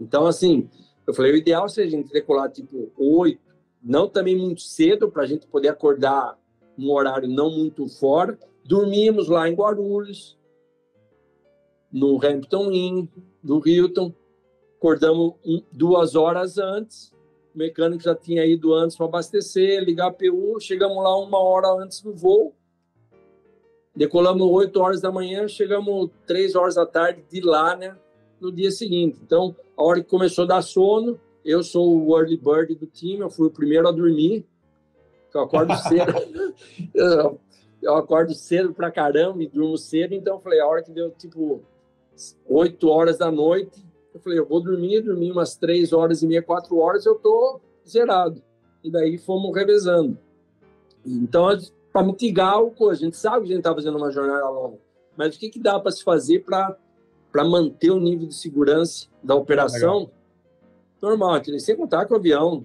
Então, assim, eu falei, o ideal seria a gente decolar tipo 8, não também muito cedo, para a gente poder acordar um horário não muito fora. Dormimos lá em Guarulhos, no Hampton Inn, do Hilton. acordamos duas horas antes, o mecânico já tinha ido antes para abastecer, ligar a PU, chegamos lá uma hora antes do voo, decolamos 8 horas da manhã, chegamos 3 horas da tarde de lá, né, no dia seguinte. Então, a hora que começou a dar sono, eu sou o early bird do time, eu fui o primeiro a dormir, eu acordo cedo, eu, eu acordo cedo pra caramba e durmo cedo, então eu falei, a hora que deu, tipo, 8 horas da noite, eu falei, eu vou dormir, dormir umas 3 horas e meia, 4 horas, eu tô zerado. E daí fomos revezando. Então, para mitigar o coisa, a gente sabe que a gente está fazendo uma jornada longa, mas o que, que dá para se fazer para manter o nível de segurança da operação? Legal. Normal, sem contar que o avião,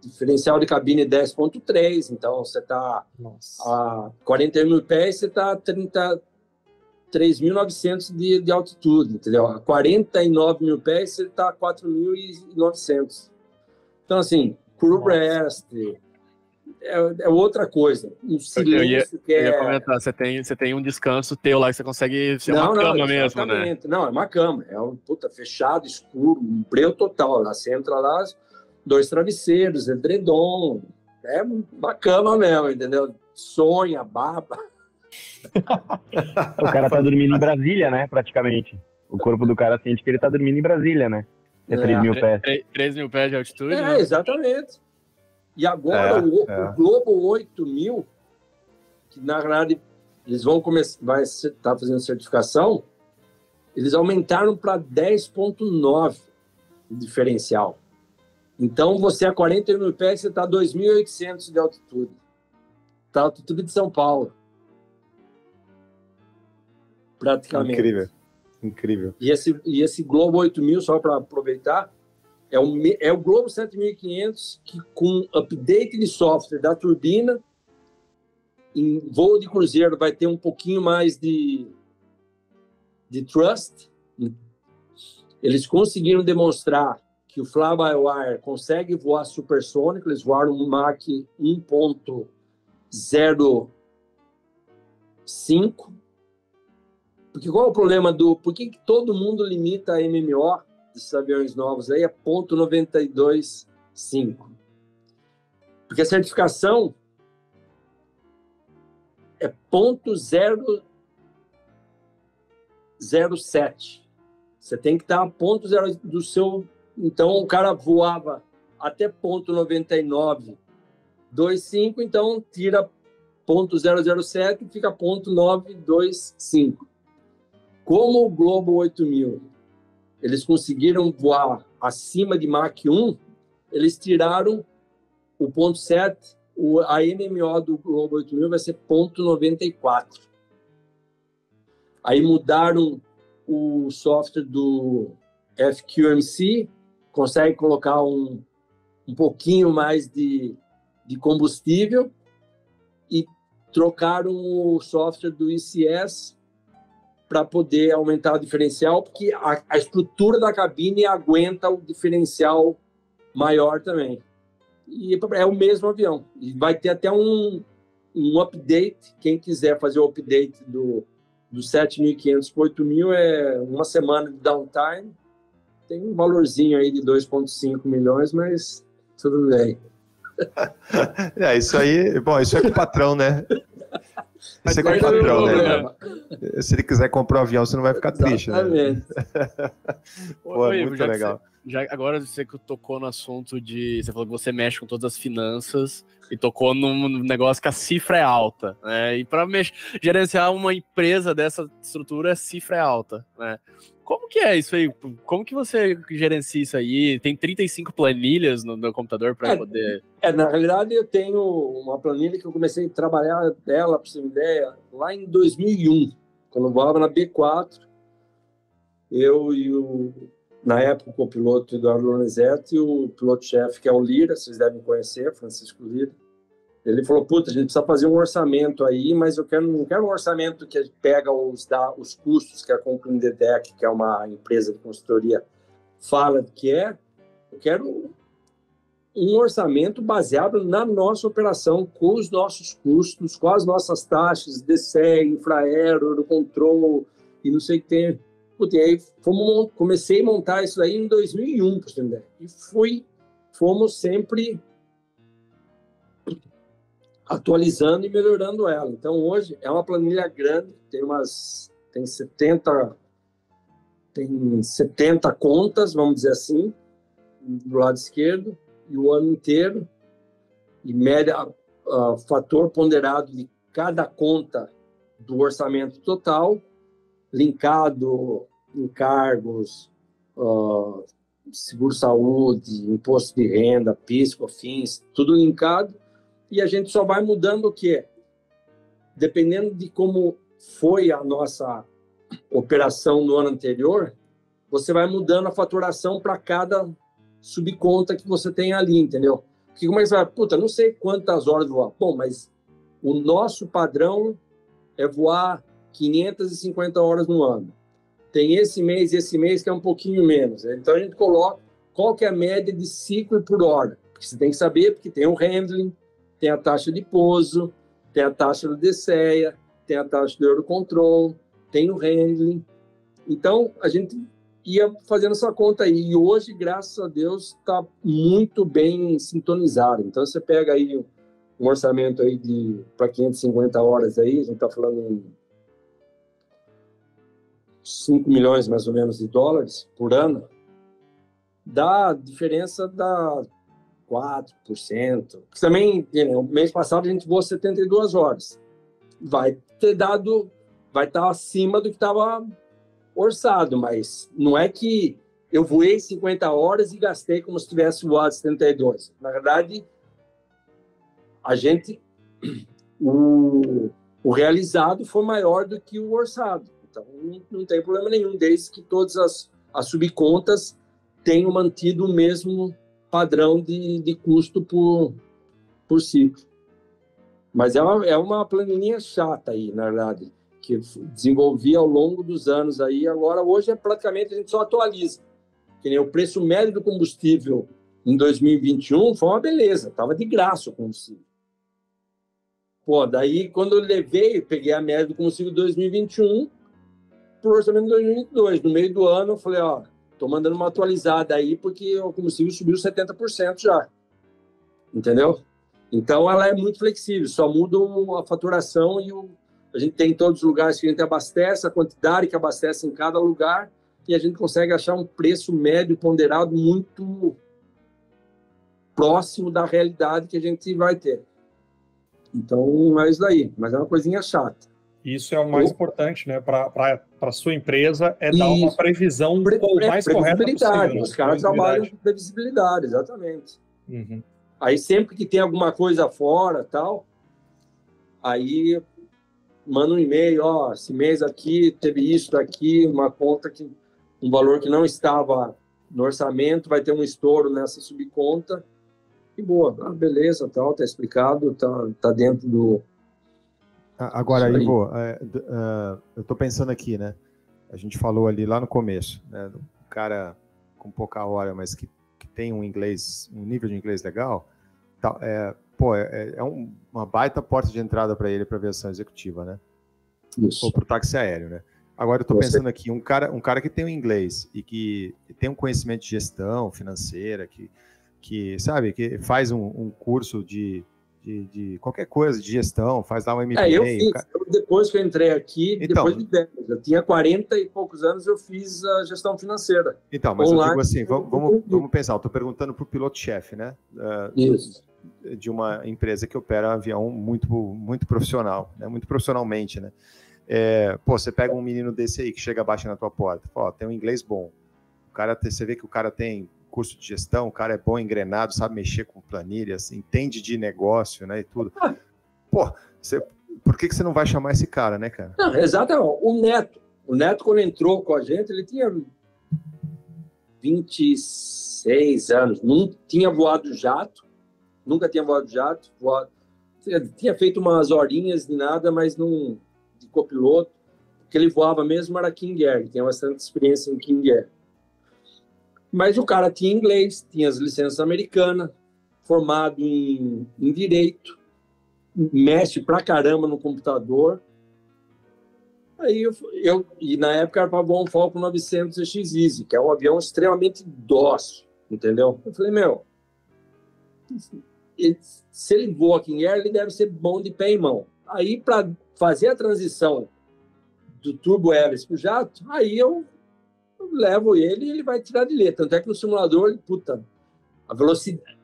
diferencial de cabine 10.3, então você está a 41 mil pés, você está a 30, 3.900 de, de altitude, entendeu? A 49 mil pés, você está a 4.900. Então, assim, crew rest, é, é, outra coisa. Um silêncio eu ia, que é... Eu ia comentar, você tem, você tem um descanso teu lá que você consegue ser não, uma cama não, mesmo, né? Não, é uma cama. É um puta fechado, escuro, um breu total. Lá você entra lá, dois travesseiros, edredom. É uma cama mesmo, entendeu? Sonha, baba. O cara tá dormindo em Brasília, né? Praticamente. O corpo do cara sente que ele tá dormindo em Brasília, né? É 3 mil pés. 3, 3 mil pés de altitude? É, né? exatamente. E agora é, o, é. o, Globo 8000, que na verdade eles vão começar, vai estar tá fazendo certificação, eles aumentaram para 10.9 o diferencial. Então você a 40 mil pés, você está a 2.800 de altitude. Está altitude de São Paulo. Praticamente. Incrível. Incrível. E esse, e esse Globo 8000, só para aproveitar, é o, é o Globo 7500 que com update de software da turbina, em voo de cruzeiro vai ter um pouquinho mais de, de trust. Eles conseguiram demonstrar que o fly-by-wire consegue voar supersônico, eles voaram um Mach 1.05. Porque qual é o problema do... Por que, que todo mundo limita a MMO desses aviões novos aí é ponto 92,5. Porque a certificação é ponto 007. Você tem que estar a ponto zero do seu. Então o cara voava até ponto 99,25, então tira ponto 007 e fica ponto 925. Como o Globo 8000 eles conseguiram voar acima de Mach 1, eles tiraram o ponto 7, o, a NMO do Globo 8000 vai ser ponto 94. Aí mudaram o software do FQMC, consegue colocar um, um pouquinho mais de, de combustível e trocaram o software do ICS para poder aumentar o diferencial, porque a, a, estrutura da cabine aguenta o diferencial maior também. E é o mesmo avião. E vai ter até um, um update. Quem quiser fazer o update do, do 7.500 para 8.000 é uma semana de downtime. Tem um valorzinho aí de 2,5 milhões, mas tudo bem. é, isso aí, bom, isso é com o patrão, né? É com patrão, né? Se ele quiser comprar um avião, você não vai ficar triste, né? Pô, Oi, muito legal. Você, já, agora você que tocou no assunto de. Você falou que você mexe com todas as finanças e tocou num negócio que a cifra é alta, né? E para gerenciar uma empresa dessa estrutura, a cifra é alta, né? Como que é isso aí? Como que você gerencia isso aí? Tem 35 planilhas no meu computador para é, poder. É, na realidade, eu tenho uma planilha que eu comecei a trabalhar dela, para você ter uma ideia, lá em 2001, quando eu voava na B4. Eu e o, na época, o piloto Eduardo Lorenzetti e o piloto-chefe, que é o Lira, vocês devem conhecer, Francisco Lira ele falou, puta, a gente precisa fazer um orçamento aí, mas eu quero, não quero um orçamento que pega os, da, os custos que a Concludedec, que é uma empresa de consultoria, fala que é. Eu quero um orçamento baseado na nossa operação, com os nossos custos, com as nossas taxas, DCE, infraero, controle e não sei o que tem. Putz, e aí fomos, comecei a montar isso aí em 2001, para você entender. E fui, fomos sempre atualizando e melhorando ela. Então, hoje é uma planilha grande, tem umas tem 70 tem 70 contas, vamos dizer assim, do lado esquerdo, e o ano inteiro, e média, uh, fator ponderado de cada conta do orçamento total, linkado encargos, uh, seguro-saúde, imposto de renda, PIS, COFINS, tudo linkado, e a gente só vai mudando o quê? Dependendo de como foi a nossa operação no ano anterior, você vai mudando a faturação para cada subconta que você tem ali, entendeu? Porque como é que você vai? Puta, não sei quantas horas voar. Bom, mas o nosso padrão é voar 550 horas no ano. Tem esse mês e esse mês que é um pouquinho menos. Então a gente coloca qual que é a média de ciclo por hora. Porque você tem que saber, porque tem o handling, tem a taxa de pouso, tem a taxa do DCEA, tem a taxa de Eurocontrol, tem o handling. Então, a gente ia fazendo essa conta aí. E hoje, graças a Deus, está muito bem sintonizado. Então, você pega aí um orçamento aí de para 550 horas aí, a gente está falando em 5 milhões mais ou menos de dólares por ano, dá diferença da 4%. Também, no mês passado a gente voou 72 horas. Vai ter dado, vai estar acima do que estava orçado, mas não é que eu voei 50 horas e gastei como se tivesse voado 72. Na verdade, a gente, o, o realizado foi maior do que o orçado. Então, não, não tem problema nenhum, desde que todas as, as subcontas tenham mantido o mesmo padrão de, de custo por, por ciclo. Mas é uma, é uma planilha chata aí, na verdade, que desenvolvi ao longo dos anos aí. Agora, hoje, é praticamente a gente só atualiza. Que nem o preço médio do combustível em 2021 foi uma beleza, estava de graça o combustível. Pô, daí quando eu levei, peguei a média do combustível de 2021 para o orçamento de 2022. No meio do ano, eu falei, ó, tô mandando uma atualizada aí porque o combustível subiu 70% já. Entendeu? Então ela é muito flexível, só muda a faturação e o, a gente tem em todos os lugares que a gente abastece, a quantidade que abastece em cada lugar e a gente consegue achar um preço médio ponderado muito próximo da realidade que a gente vai ter. Então, é isso daí. Mas é uma coisinha chata. Isso é o mais importante, né, para a sua empresa, é dar uma previsão Pre o mais correta possível. Né? Os caras trabalham com previsibilidade, exatamente. Uhum. Aí sempre que tem alguma coisa fora, tal, aí manda um e-mail, ó, esse mês aqui teve isso daqui, uma conta que um valor que não estava no orçamento, vai ter um estouro nessa subconta e boa, ah, beleza, tal, tá explicado, tá, tá dentro do. Agora, Ivo, é, uh, eu tô pensando aqui, né? A gente falou ali lá no começo, né? Do cara com pouca hora, mas que, que tem um inglês, um nível de inglês legal, tá, é, pô, é, é um, uma baita porta de entrada para ele para aviação executiva, né? Isso. Ou para o táxi aéreo, né? Agora eu estou pensando aqui, um cara, um cara que tem o um inglês e que tem um conhecimento de gestão financeira, que que, sabe, que faz um, um curso de, de, de, qualquer coisa, de gestão, faz lá um MBA. É, eu fiz, depois que eu entrei aqui, então, depois de 10, eu tinha 40 e poucos anos, eu fiz a gestão financeira. Então, mas Online, eu digo assim, vamos, vamos, vamos pensar, eu estou perguntando para o piloto-chefe, né? Uh, Isso. De uma empresa que opera avião muito, muito profissional, né? muito profissionalmente, né? É, pô, você pega um menino desse aí que chega abaixo na tua porta, fala, ó, tem um inglês bom. O cara, você vê que o cara tem curso de gestão, o cara é bom engrenado, sabe mexer com planilhas, entende de negócio, né, e tudo. Ah. Pô, você, por que, que você não vai chamar esse cara, né, cara? Não, exatamente. O Neto, o Neto quando entrou com a gente, ele tinha 26 anos, não tinha voado jato, nunca tinha voado jato, voado, tinha feito umas horinhas de nada, mas não de copiloto, que ele voava mesmo era King Air, tinha bastante experiência em King Air. Mas o cara tinha inglês, tinha as licenças americanas, formado em, em direito, mexe pra caramba no computador. Aí eu, eu e na época era para voar um Falcon 900 X que é um avião extremamente dócil, entendeu? Eu falei, meu, ele, se ele voa aqui em air, ele deve ser bom de pé e mão. Aí, para fazer a transição do turbo hélice para o jato, aí eu, levo ele e ele vai tirar de letra. Tanto é que no simulador, puta, a velocidade.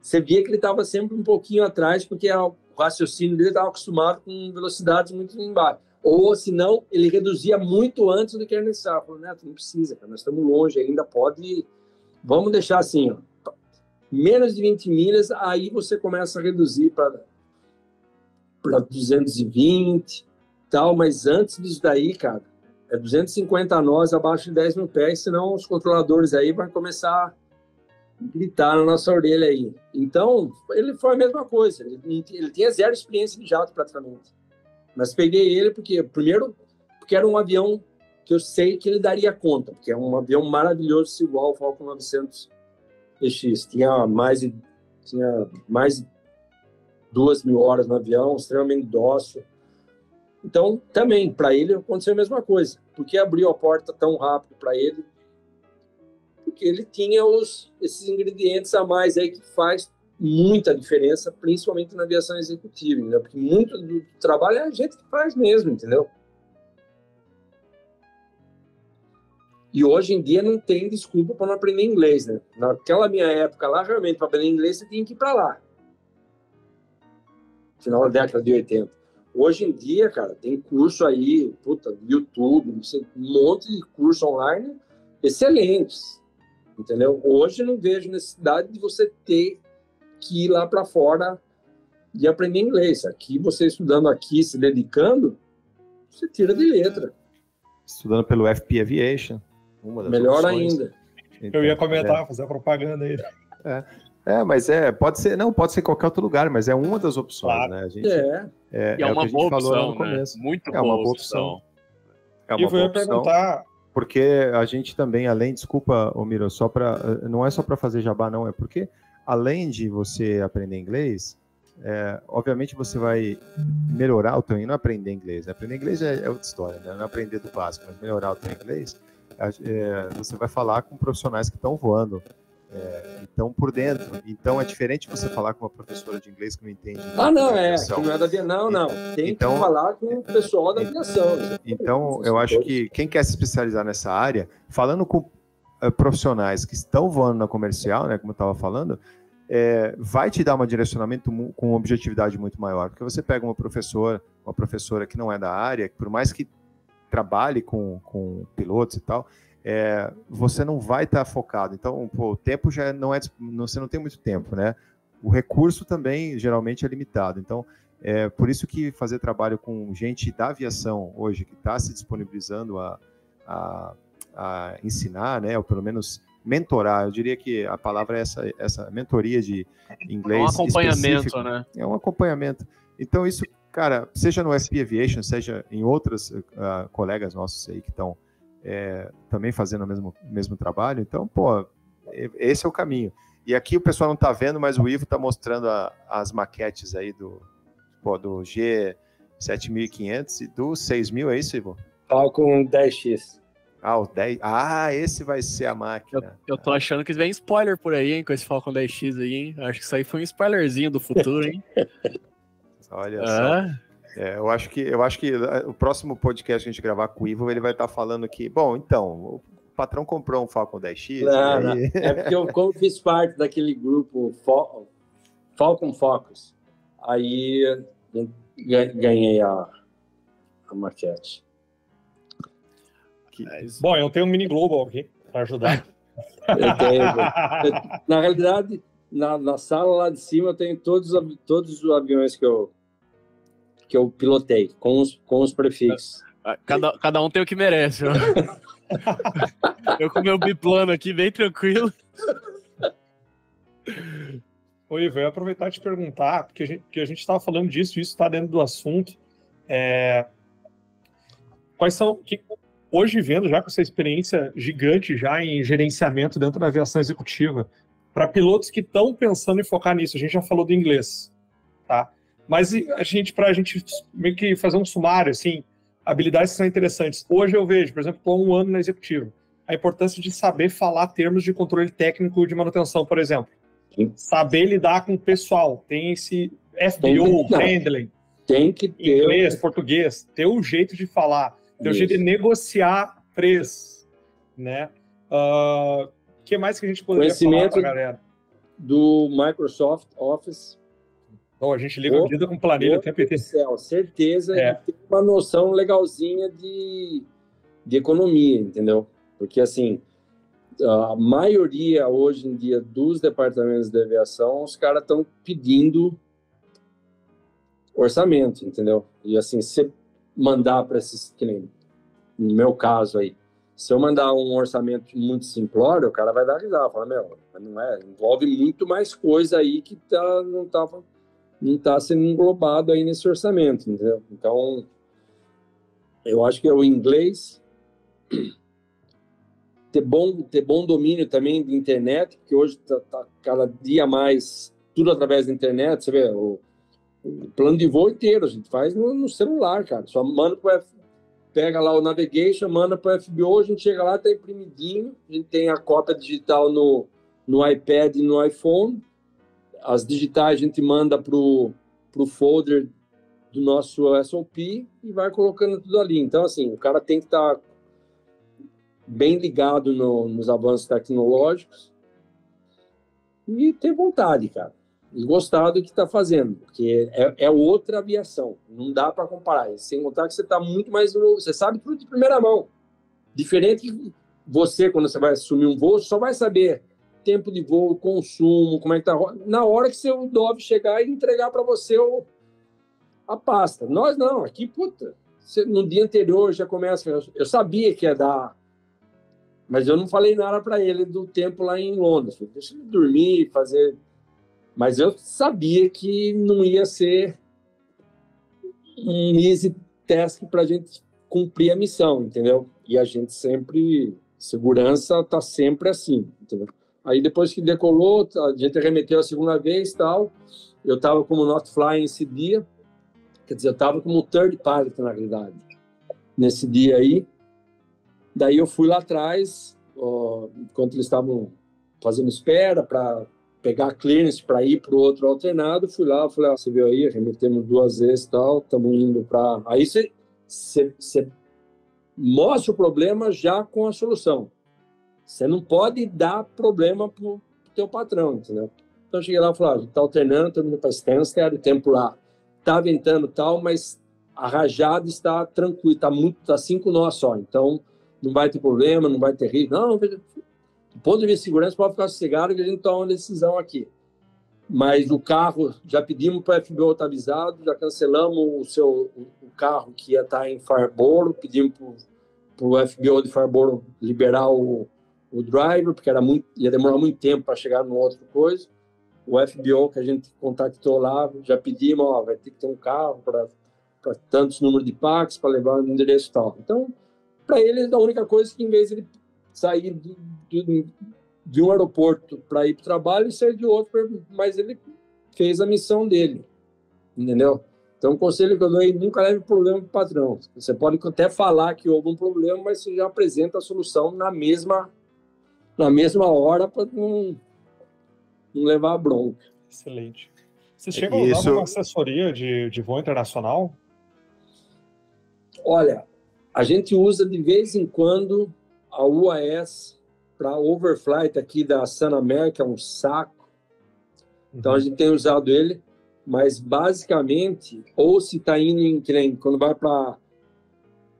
Você via que ele estava sempre um pouquinho atrás, porque o raciocínio dele estava acostumado com velocidades muito embaixo. Ou, se não, ele reduzia muito antes do que era necessário. Falou, Neto, não precisa, cara, nós estamos longe ainda, pode. Vamos deixar assim, ó, menos de 20 milhas, aí você começa a reduzir para 220 tal, mas antes disso daí, cara, é 250 nós abaixo de 10 mil pés, senão os controladores aí vão começar a gritar na nossa orelha aí. Então, ele foi a mesma coisa, ele, ele tinha zero experiência de jato praticamente. Mas peguei ele porque, primeiro, porque era um avião que eu sei que ele daria conta, porque é um avião maravilhoso, igual ao Falcon 900 EX. Tinha mais de, tinha mais de duas mil horas no avião, extremamente dócil. Então, também, para ele aconteceu a mesma coisa. Porque abriu a porta tão rápido para ele? Porque ele tinha os, esses ingredientes a mais aí que faz muita diferença, principalmente na aviação executiva, entendeu? Porque muito do trabalho é a gente que faz mesmo, entendeu? E hoje em dia não tem desculpa para não aprender inglês, né? Naquela minha época lá, realmente, para aprender inglês, você tinha que ir para lá. Final da década de 80. Hoje em dia, cara, tem curso aí, puta, YouTube, um monte de curso online excelentes, entendeu? Hoje não vejo necessidade de você ter que ir lá para fora e aprender inglês. Aqui, você estudando aqui, se dedicando, você tira de letra. Estudando pelo FP Aviation. Melhor opções. ainda. Então, Eu ia comentar, é. fazer a propaganda aí. É. É, mas é, pode ser, não, pode ser qualquer outro lugar, mas é uma das opções, claro. né? A gente, é. É, é, é uma boa opção, né? Muito é uma boa opção. É uma e eu vou perguntar, porque a gente também, além, desculpa, Miro, só para, não é só para fazer jabá, não, é porque além de você aprender inglês, é, obviamente você vai melhorar o teu, não aprender inglês, né? aprender inglês é, é outra história, né? não aprender do básico, mas melhorar o teu inglês é, você vai falar com profissionais que estão voando, é, estão por dentro. Então é diferente você falar com uma professora de inglês que não entende. Ah, não, é. Que não é da Não, não. Tem então, que falar com o pessoal da aviação. Então, eu acho que quem quer se especializar nessa área, falando com uh, profissionais que estão voando na comercial, né, como eu estava falando, é, vai te dar um direcionamento com objetividade muito maior. Porque você pega uma professora, uma professora que não é da área, por mais que trabalhe com, com pilotos e tal, é, você não vai estar tá focado. Então, pô, o tempo já não é, você não tem muito tempo, né? O recurso também geralmente é limitado. Então, é por isso que fazer trabalho com gente da aviação hoje que está se disponibilizando a, a, a, ensinar, né? Ou pelo menos mentorar. Eu diria que a palavra é essa, essa mentoria de inglês. É um acompanhamento, específico. né? É um acompanhamento. Então, isso cara, seja no FP Aviation, seja em outros uh, colegas nossos aí que estão é, também fazendo o mesmo, mesmo trabalho, então, pô, esse é o caminho. E aqui o pessoal não está vendo, mas o Ivo está mostrando a, as maquetes aí do, pô, do G7500 e do 6000, é isso, Ivo? Falcon 10X. Ah, o 10. Ah, esse vai ser a máquina. Eu, eu tô achando que vem spoiler por aí, hein, com esse Falcon 10X aí, hein? Acho que isso aí foi um spoilerzinho do futuro, hein? Olha só. É, eu acho que eu acho que eh, o próximo podcast que a gente gravar com o Ivo, ele vai estar falando que, bom, então, o patrão comprou um Falcon 10X. Não, aí... não. É porque eu como fiz parte daquele grupo Falcon Focus. Aí ganhei a, a maquete. É bom, eu tenho um mini global aqui para ajudar. eu tenho. na realidade, na, na, sala lá de cima eu tenho todos, todos os aviões que eu que eu pilotei, com os, com os prefixos. Ah, cada, cada um tem o que merece. Né? eu com meu biplano aqui, bem tranquilo. Oi, Ivo, eu ia aproveitar e te perguntar, porque a gente, a gente estava falando disso, isso está dentro do assunto. É, quais são. Que, hoje, vendo já com essa experiência gigante já em gerenciamento dentro da aviação executiva, para pilotos que estão pensando em focar nisso, a gente já falou do inglês, tá? Mas a gente, para a gente meio que fazer um sumário, assim, habilidades que são interessantes. Hoje eu vejo, por exemplo, estou um ano na executiva, a importância de saber falar termos de controle técnico de manutenção, por exemplo. Sim. Saber lidar com o pessoal, tem esse FBO, handling. Tem que ter. Inglês, português, ter o um jeito de falar, ter o um jeito de negociar preço, né? O uh, ah, que mais que a gente poderia falar para galera? Do Microsoft Office. Então, a gente liga, lida com planilha o tempo inteiro. Certeza é. que tem uma noção legalzinha de, de economia, entendeu? Porque, assim, a maioria hoje em dia dos departamentos de aviação, os caras estão pedindo orçamento, entendeu? E assim, se mandar para esses, que nem no meu caso aí, se eu mandar um orçamento muito simplório, o cara vai dar risada, fala, meu, não é, envolve muito mais coisa aí que tá, não tá, não tá sendo englobado aí nesse orçamento, entendeu? Então, eu acho que é o inglês, ter bom, ter bom domínio também de internet, porque hoje tá, tá cada dia mais tudo através da internet, você vê, o, o plano de voo inteiro, a gente faz no, no celular, cara. Só manda para pega lá o navigation, manda para o FBO, a gente chega lá, tá imprimidinho, a gente tem a cópia digital no, no iPad e no iPhone. As digitais a gente manda pro pro folder do nosso SOP e vai colocando tudo ali. Então, assim, o cara tem que estar tá bem ligado no, nos avanços tecnológicos e ter vontade, cara e gostar do que está fazendo, porque é, é, outra aviação, não dá para comparar. Sem contar que você está muito mais. Você sabe tudo de primeira mão. Diferente que você, quando você vai assumir um voo, só vai saber tempo de voo, consumo, como é que tá. Na hora que seu Dove chegar e entregar para você o, a pasta. Nós não, aqui, puta, no dia anterior já começa. Eu, sabia que ia dar mas eu não falei nada para ele do tempo lá em Londres. Deixa ele dormir, fazer mas eu sabia que não ia ser um easy task para a gente cumprir a missão, entendeu? E a gente sempre, segurança tá sempre assim, entendeu? Aí depois que decolou, a gente remeteu a segunda vez tal. Eu estava como not flying esse dia, quer dizer, eu estava como third pilot na realidade, nesse dia aí. Daí eu fui lá atrás, ó, enquanto eles estavam fazendo espera para pegar clearance para ir para o outro alternado, fui lá, falei, ah, você viu aí, remetemos duas vezes tal, estamos indo para... Aí você mostra o problema já com a solução. Você não pode dar problema para o teu patrão, entendeu? Então, eu cheguei lá e falei, está alternando, estamos indo para Stansted, o tempo lá está ventando tal, mas a rajada está tranquila, está muito, está cinco nós só, então não vai ter problema, não vai ter risco. Não, do ponto de vista de segurança, pode ficar sossegado que a gente toma uma decisão aqui. Mas o carro, já pedimos para o FBO estar avisado, já cancelamos o seu o carro que ia estar em Farboro, pedimos para o FBO de Farboro liberar o, o driver, porque era muito, ia demorar muito tempo para chegar no outro coisa. O FBO que a gente contactou lá, já pedimos, ó, vai ter que ter um carro para tantos números de packs para levar no endereço tal. Então, para eles, a única coisa é que em vez de ele sair de, de, de um aeroporto para ir para o trabalho e sair de outro, mas ele fez a missão dele, entendeu? Então, o conselho que eu dou é nunca leve problema para o patrão. Você pode até falar que houve um problema, mas você já apresenta a solução na mesma, na mesma hora para não, não levar a bronca. Excelente. Você chega a usar uma assessoria de, de voo internacional? Olha, a gente usa de vez em quando a UAS para overflight aqui da Sun America é um saco. Então a uhum. gente tem usado ele, mas basicamente, ou se está indo em trem, quando vai para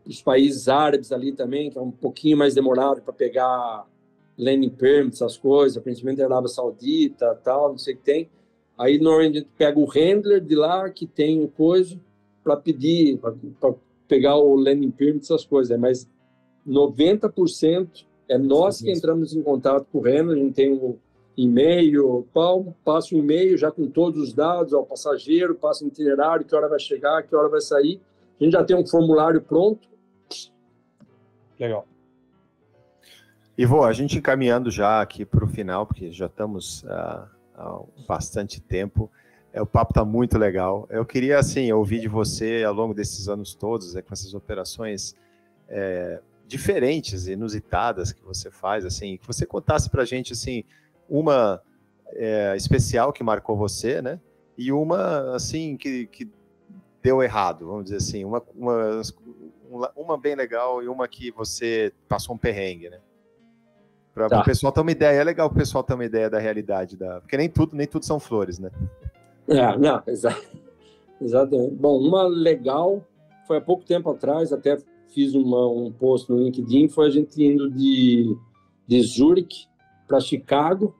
os países árabes ali também, que é um pouquinho mais demorado para pegar landing permits, essas coisas, principalmente a Arábia Saudita, tal, não sei o que tem. Aí normalmente a gente pega o handler de lá que tem o coisa para pedir, para pegar o landing permit, essas coisas. Mas 90% é nós que entramos em contato com o Renan, a gente tem um e-mail, passa o e-mail já com todos os dados ao passageiro, passa o itinerário, que hora vai chegar, que hora vai sair. A gente já tem um formulário pronto. Legal. Ivo, a gente encaminhando já aqui para o final, porque já estamos uh, há bastante tempo. É, o papo tá muito legal. Eu queria, assim, ouvir de você ao longo desses anos todos, é, com essas operações é, diferentes, inusitadas que você faz, assim, que você contasse pra gente, assim, uma é, especial que marcou você, né? E uma, assim, que, que deu errado, vamos dizer assim, uma, uma, uma bem legal e uma que você passou um perrengue, né? Para tá. o pessoal ter uma ideia, é legal o pessoal ter uma ideia da realidade da, porque nem tudo, nem tudo são flores, né? É, não, exa... exatamente. Bom, uma legal foi há pouco tempo atrás, até fiz uma, um post no LinkedIn, foi a gente indo de, de Zurich para Chicago,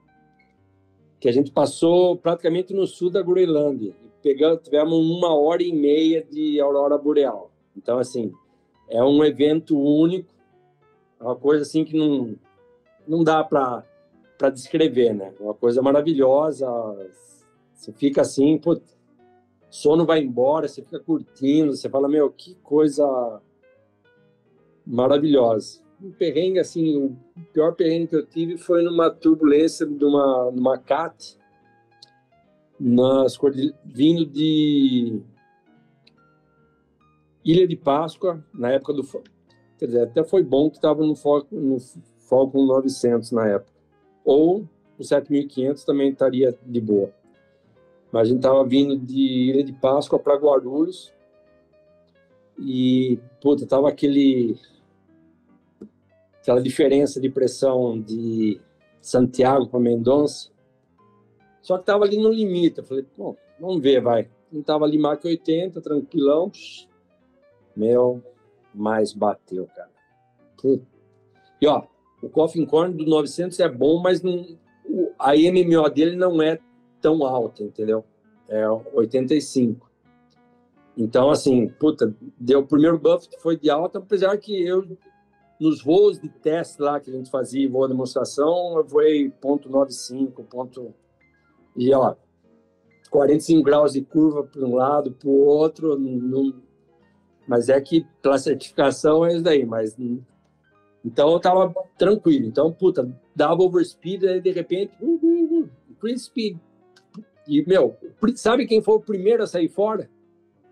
que a gente passou praticamente no sul da Groenlândia. Pegamos, tivemos uma hora e meia de aurora boreal. Então, assim, é um evento único, é uma coisa assim que não, não dá para descrever, né? Uma coisa maravilhosa. Você fica assim, pô, sono vai embora, você fica curtindo, você fala, meu, que coisa maravilhosa. Um perrengue, assim, o pior perrengue que eu tive foi numa turbulência de uma, numa CAT, nas, vindo de Ilha de Páscoa, na época do. Quer dizer, até foi bom que estava no, no Falcon 900 na época. Ou o 7500 também estaria de boa. Mas a gente estava vindo de Ilha de Páscoa para Guarulhos. E, puta, tava aquele. aquela diferença de pressão de Santiago para Mendonça. Só que tava ali no limite. Eu falei, bom, vamos ver, vai. Gente tava ali mais que 80, tranquilão. Meu, mais bateu, cara. E ó, o Coffin Corn do 900 é bom, mas não, a MMO dele não é tão alta, entendeu? É 85. Então, assim, puta, deu o primeiro buff foi de alta, apesar que eu, nos voos de teste lá que a gente fazia, voo de demonstração, eu voei ponto .95, ponto... E, ó, 45 graus de curva para um lado, para o outro, não, mas é que pela certificação é isso daí, mas então eu tava tranquilo. Então, puta, dava overspeed, aí de repente, uh, uh, uh, speed. E, meu, sabe quem foi o primeiro a sair fora?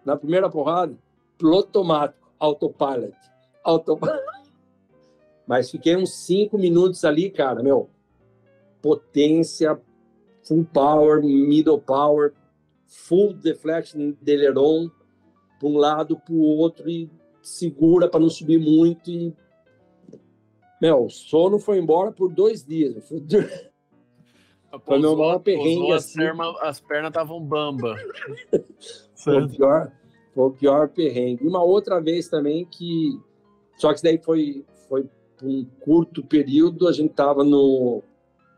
Na primeira porrada? Piloto automático, autopilot. Autopilot. Mas fiquei uns cinco minutos ali, cara, meu. Potência, full power, middle power, full deflection de aileron, para um lado, para o outro, e segura para não subir muito. E... Meu, o sono foi embora por dois dias. Foi meu maior perrengue. Assim. As pernas estavam bamba. foi, o pior, foi o pior perrengue. Uma outra vez também que. Só que isso daí foi, foi por um curto período. A gente estava no.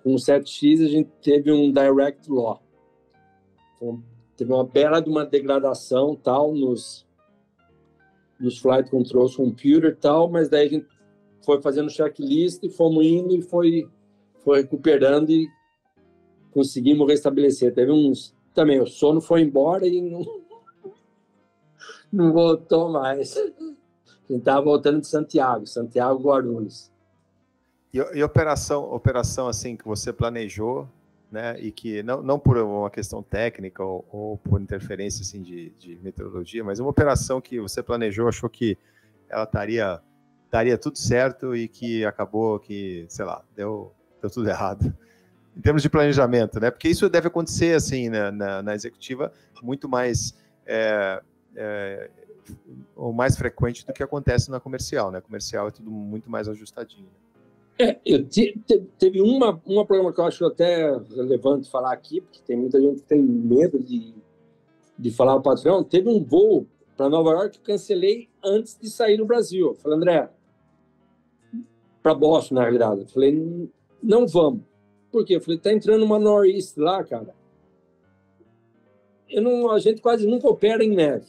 Com o 7X, a gente teve um direct law. Então, teve uma bela de uma degradação tal nos nos flight controls computer tal, mas daí a gente foi fazendo checklist fomos indo e foi foi recuperando e conseguimos restabelecer. Teve uns também o sono foi embora e não não voltou mais. A gente estava voltando de Santiago, Santiago Guarulhos. E, e operação, operação assim que você planejou né, e que não, não por uma questão técnica ou, ou por interferência assim, de, de, meteorologia, mas uma operação que você planejou, achou que ela estaria daria tudo certo e que acabou que, sei lá, deu, deu tudo errado. Em termos de planejamento, né? Porque isso deve acontecer assim na, na, na executiva muito mais é, é, ou mais frequente do que acontece na comercial, né? Comercial é tudo muito mais ajustadinho. É, eu te, te, teve uma, uma programa que eu acho até relevante falar aqui, porque tem muita gente que tem medo de, de falar o patrão. Teve um voo para Nova York que eu cancelei antes de sair no Brasil. Eu falei, André, para Boston, na realidade. Eu falei, não vamos. Por quê? Eu falei, tá entrando uma Northeast lá, cara. Eu não, a gente quase nunca opera em neve.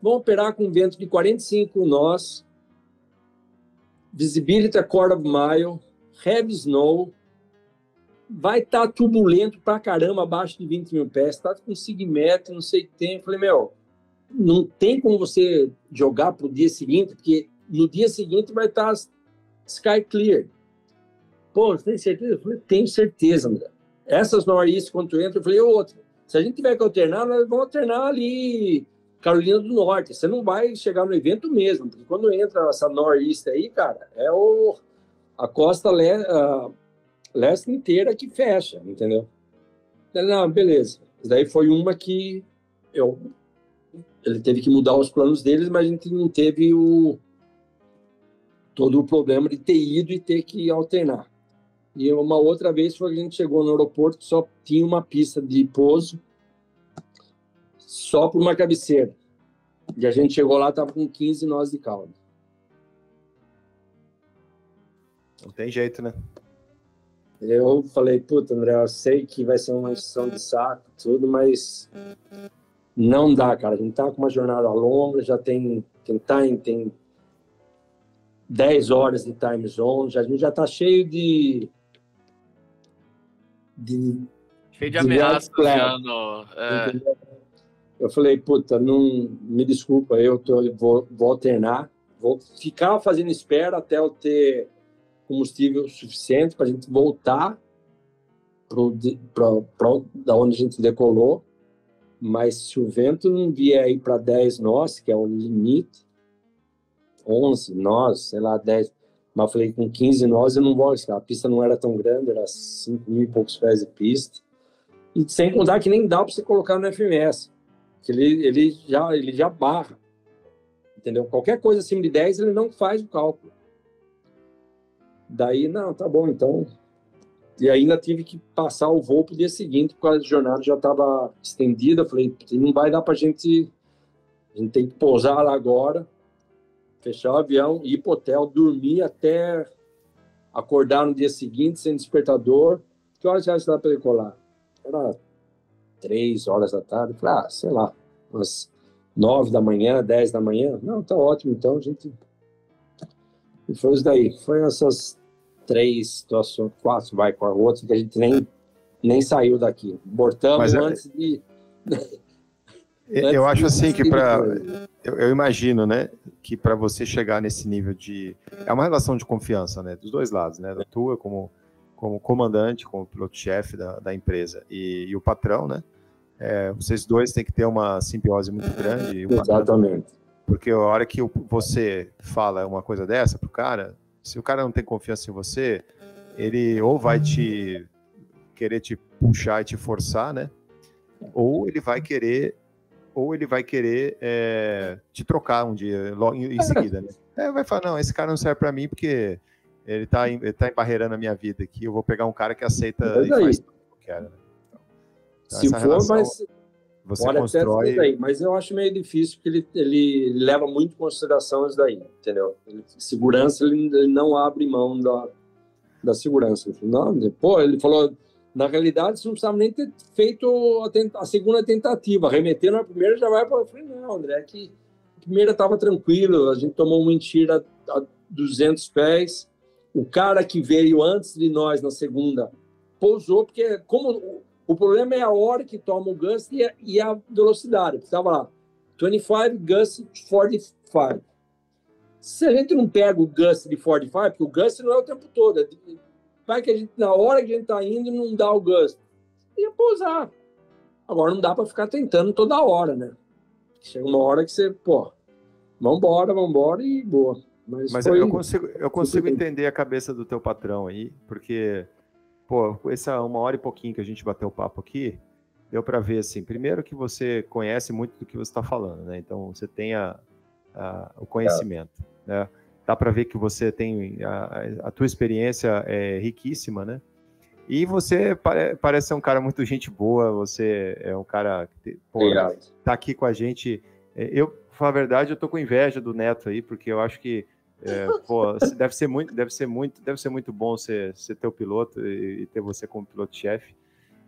Vamos operar com vento de 45 nós, visibility a quarter of mile, heavy snow, vai estar tá turbulento pra caramba, abaixo de 20 mil pés, tá com segmento, não sei o que tem. Eu falei, meu, não tem como você jogar pro dia seguinte, porque no dia seguinte vai estar tá sky clear. Pô, você tem certeza? Eu falei, tenho certeza, André. Essas Northeast, quando tu entra, eu falei, outra, Se a gente tiver que alternar, nós vamos alternar ali Carolina do Norte. Você não vai chegar no evento mesmo, porque quando entra essa norista aí, cara, é o a costa le, a leste inteira que fecha, entendeu? Não, beleza. Daí foi uma que eu ele teve que mudar os planos deles, mas a gente não teve o todo o problema de ter ido e ter que alternar. E uma outra vez foi que a gente chegou no aeroporto, só tinha uma pista de pouso, só por uma cabeceira. E a gente chegou lá, tava com 15 nós de caldo. Não tem jeito, né? Eu falei, puta, André, eu sei que vai ser uma sessão de saco, tudo, mas não dá, cara. A gente tá com uma jornada longa, já tem, tem time, tem 10 horas de time zone, já, a gente já tá cheio de. de cheio de, de ameaças, no, é. Eu falei, puta, não me desculpa, eu tô, vou, vou alternar, vou ficar fazendo espera até eu ter combustível suficiente para a gente voltar para da onde a gente decolou. Mas se o vento não vier aí para 10 nós, que é o limite, 11 nós, sei lá, 10. Mas falei, com 15 nós eu não vou arriscar. A pista não era tão grande, era 5 mil e poucos pés de pista. E sem contar que nem dá para você colocar no FMS. Que ele, ele, já, ele já barra. Entendeu? Qualquer coisa acima de 10, ele não faz o cálculo. Daí, não, tá bom, então. E ainda tive que passar o voo pro dia seguinte, porque a jornada já estava estendida. Falei, não vai dar para gente. A gente tem que pousar lá agora fechar o avião, ir para o hotel, dormir até acordar no dia seguinte sem despertador. Que horas já estava para decolar? Era três horas da tarde. Falei, ah, sei lá, umas nove da manhã, dez da manhã. Não, tá ótimo, então a gente. E foi isso daí. Foi essas três situações, quatro, vai com a outra, que a gente nem, nem saiu daqui. Bortamos é antes de. Eu acho assim que para eu, eu, imagino, né, que para você chegar nesse nível de é uma relação de confiança, né, dos dois lados, né, da tua como como comandante, como piloto-chefe da, da empresa e, e, o patrão, né, é, vocês dois têm que ter uma simbiose muito grande. Exatamente. Patrão, porque a hora que você fala uma coisa dessa pro cara, se o cara não tem confiança em você, ele ou vai te querer te puxar e te forçar, né, ou ele vai querer ou ele vai querer é, te trocar um dia, logo em, em seguida, né? É, vai falar, não, esse cara não serve para mim porque ele tá, ele tá embarreirando a minha vida aqui, eu vou pegar um cara que aceita e faz tudo que eu quero, né? então, Se for, relação, mas você pode constrói... até daí, mas eu acho meio difícil porque ele, ele leva muito em consideração isso daí, entendeu? Ele, segurança, ele, ele, não abre mão da, da segurança. Não, pô, ele falou na realidade, você não precisava nem ter feito a, a segunda tentativa. Remeter na primeira já vai para. Eu falei, não, André, que a primeira estava tranquilo, a gente tomou uma mentira a 200 pés. O cara que veio antes de nós na segunda pousou, porque como o problema é a hora que toma o gust e a, e a velocidade. Estava lá, 25 gust 45. Se a gente não pega o gust de 45, porque o gust não é o tempo todo, é vai que a gente, na hora que a gente tá indo, não dá o gosto. Ia pousar. Agora não dá para ficar tentando toda hora, né? Chega uma hora que você, pô, vambora, vambora e boa. Mas, Mas eu consigo, eu consigo entender a cabeça do teu patrão aí, porque, pô, essa uma hora e pouquinho que a gente bateu o papo aqui, deu para ver assim, primeiro que você conhece muito do que você está falando, né? Então você tem a, a o conhecimento, é. né? Dá para ver que você tem a, a, tua experiência é riquíssima, né? E você pare, parece ser um cara muito gente boa, você é um cara que pô, tá aqui com a gente. É, eu, pra falar a verdade, eu tô com inveja do Neto aí, porque eu acho que é, pô, deve ser muito, deve ser muito, deve ser muito bom ser, ser teu piloto e, e ter você como piloto-chefe.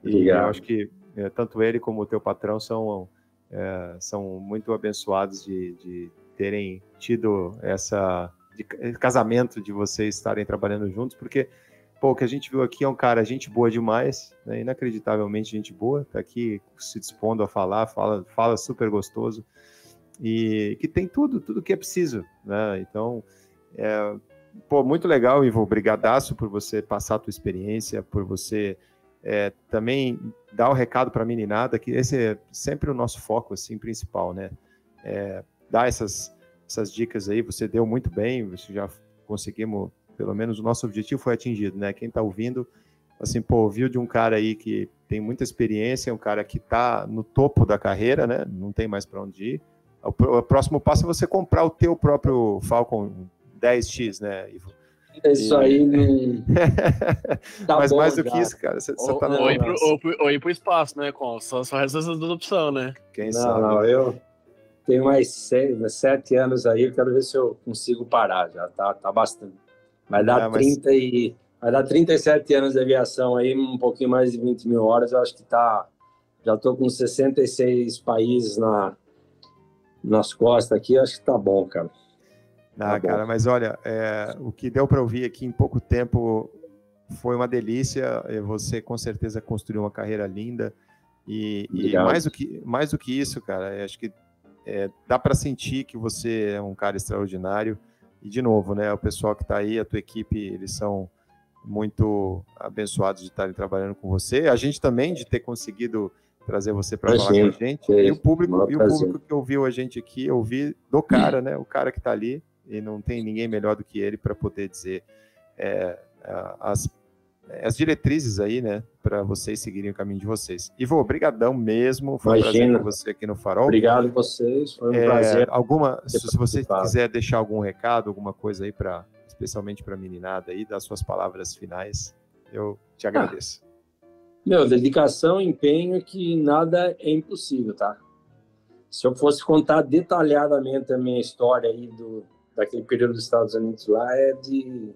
E eu acho que é, tanto ele como o teu patrão são, é, são muito abençoados de, de terem tido essa de casamento de vocês estarem trabalhando juntos, porque pô, o que a gente viu aqui é um cara, gente boa demais, né? inacreditavelmente gente boa, tá aqui se dispondo a falar, fala, fala super gostoso, e que tem tudo, tudo que é preciso, né? Então, é, pô, muito legal, Ivo, brigadaço por você passar a tua experiência, por você é, também dar o recado para a meninada, que esse é sempre o nosso foco assim, principal, né? É, dar essas, essas dicas aí, você deu muito bem, você já conseguimos, pelo menos o nosso objetivo foi atingido, né? Quem está ouvindo, assim, pô, ouviu de um cara aí que tem muita experiência, um cara que está no topo da carreira, né? Não tem mais para onde ir. O, próximo passo é você comprar o teu próprio Falcon 10X, né, Ivo? Isso aí não. tá Mas mais do já. que isso, cara. Você, ou, tá ou, ir pro, ou, ou, ir pro espaço, né? Com, só, só essas duas opções, né? Quem não, sabe? Não, eu tenho mais seis, sete anos aí, eu quero ver se eu consigo parar. Já tá, tá bastante. Vai dar, é, mas... 30 e, vai dar 37 anos de aviação aí, um pouquinho mais de 20 mil horas. Eu acho que tá. Já tô com 66 países na, nas costas aqui, acho que tá bom, cara. Ah, tá cara, mas olha, é, o que deu para ouvir aqui em pouco tempo foi uma delícia. Você com certeza construiu uma carreira linda e, e mais do que mais do que isso, cara, acho que é, dá para sentir que você é um cara extraordinário. E de novo, né, o pessoal que está aí, a tua equipe, eles são muito abençoados de estarem trabalhando com você. A gente também de ter conseguido trazer você para falar com a gente. É, e o público, e o público que ouviu a gente aqui, ouvir do cara, né, o cara que está ali e não tem ninguém melhor do que ele para poder dizer é, as, as diretrizes aí, né, para vocês seguirem o caminho de vocês. Ivo, obrigadão mesmo, foi Imagina. um prazer ter você aqui no Farol. Obrigado a vocês, foi um é, prazer. Alguma, se, se você quiser deixar algum recado, alguma coisa aí para, especialmente para a meninada aí, das suas palavras finais, eu te ah. agradeço. Ah. Meu, dedicação, empenho, que nada é impossível, tá? Se eu fosse contar detalhadamente a minha história aí do, daquele período dos Estados Unidos lá é de.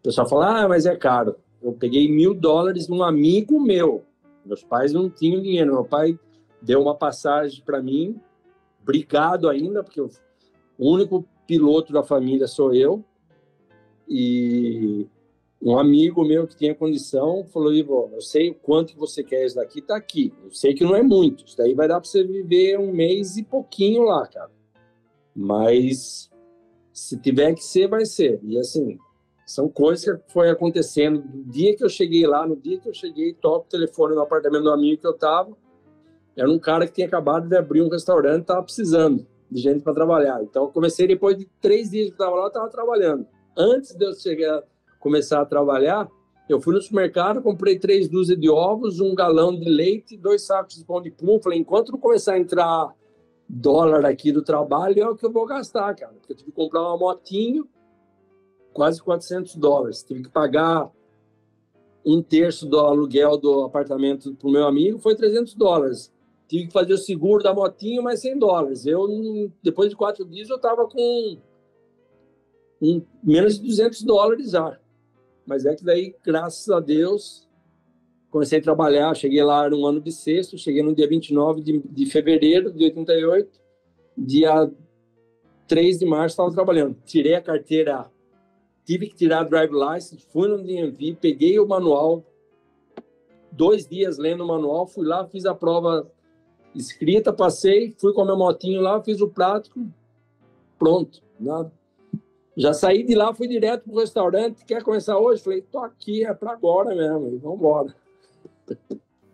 O pessoal fala, ah, mas é caro. Eu peguei mil dólares de um amigo meu. Meus pais não tinham dinheiro. Meu pai deu uma passagem para mim, obrigado ainda, porque o único piloto da família sou eu. E um amigo meu que tinha condição falou: Ivo, eu sei o quanto você quer isso daqui, tá aqui. Eu sei que não é muito. Isso daí vai dar para você viver um mês e pouquinho lá, cara. Mas se tiver que ser, vai ser. E assim, são coisas que foi acontecendo. Do dia que eu cheguei lá, no dia que eu cheguei, toco o telefone no apartamento do amigo que eu tava. Era um cara que tinha acabado de abrir um restaurante tava precisando de gente para trabalhar. Então, eu comecei depois de três dias que eu tava lá, eu tava trabalhando. Antes de eu chegar, começar a trabalhar, eu fui no supermercado, comprei três dúzias de ovos, um galão de leite, dois sacos de pão de pum. Falei, enquanto não começar a entrar dólar aqui do trabalho é o que eu vou gastar, cara. Porque eu tive que comprar uma motinho, quase 400 dólares. Tive que pagar um terço do aluguel do apartamento para o meu amigo, foi 300 dólares. Tive que fazer o seguro da motinho, mais 100 dólares. Eu, depois de quatro dias, eu estava com um, menos de 200 dólares já. Mas é que daí, graças a Deus, comecei a trabalhar, cheguei lá no ano de sexto, cheguei no dia 29 de, de fevereiro de 88, dia 3 de março estava trabalhando. Tirei a carteira, tive que tirar a drive license, fui no DMV, peguei o manual, dois dias lendo o manual, fui lá, fiz a prova escrita, passei, fui com a minha motinho lá, fiz o prático, pronto, nada. Já saí de lá, fui direto pro restaurante. Quer começar hoje? Falei, tô aqui, é para agora mesmo. Vamos embora.